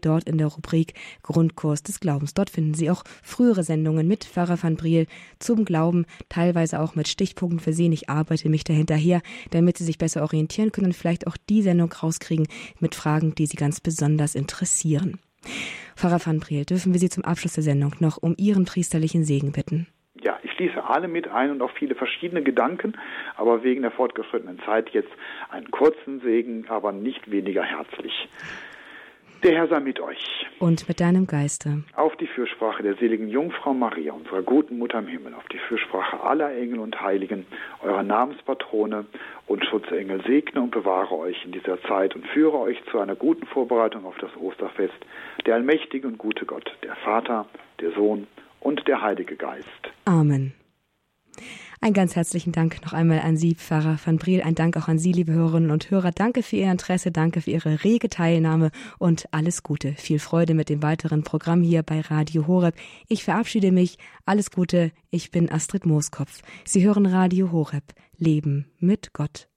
dort in der Rubrik Grundkurs des Glaubens. Dort finden Sie auch frühere Sendungen mit Pfarrer van Briel zum Glauben, teilweise auch mit Stichpunkten Sie. Ich arbeite mich dahinterher, damit Sie sich besser orientieren können und vielleicht auch die Sendung rauskriegen mit Fragen, die Sie ganz besonders interessieren. Pfarrer van Briel, dürfen wir Sie zum Abschluss der Sendung noch um Ihren priesterlichen Segen bitten? Ja, ich schließe alle mit ein und auch viele verschiedene Gedanken, aber wegen der fortgeschrittenen Zeit jetzt einen kurzen Segen, aber nicht weniger herzlich. Der Herr sei mit euch. Und mit deinem Geiste. Auf die Fürsprache der seligen Jungfrau Maria, unserer guten Mutter im Himmel, auf die Fürsprache aller Engel und Heiligen, eurer Namenspatrone und Schutzengel, segne und bewahre euch in dieser Zeit und führe euch zu einer guten Vorbereitung auf das Osterfest. Der allmächtige und gute Gott, der Vater, der Sohn und der Heilige Geist. Amen. Ein ganz herzlichen Dank noch einmal an Sie, Pfarrer van Briel. Ein Dank auch an Sie, liebe Hörerinnen und Hörer. Danke für Ihr Interesse, danke für Ihre rege Teilnahme und alles Gute. Viel Freude mit dem weiteren Programm hier bei Radio Horeb. Ich verabschiede mich. Alles Gute. Ich bin Astrid Mooskopf. Sie hören Radio Horeb. Leben mit Gott.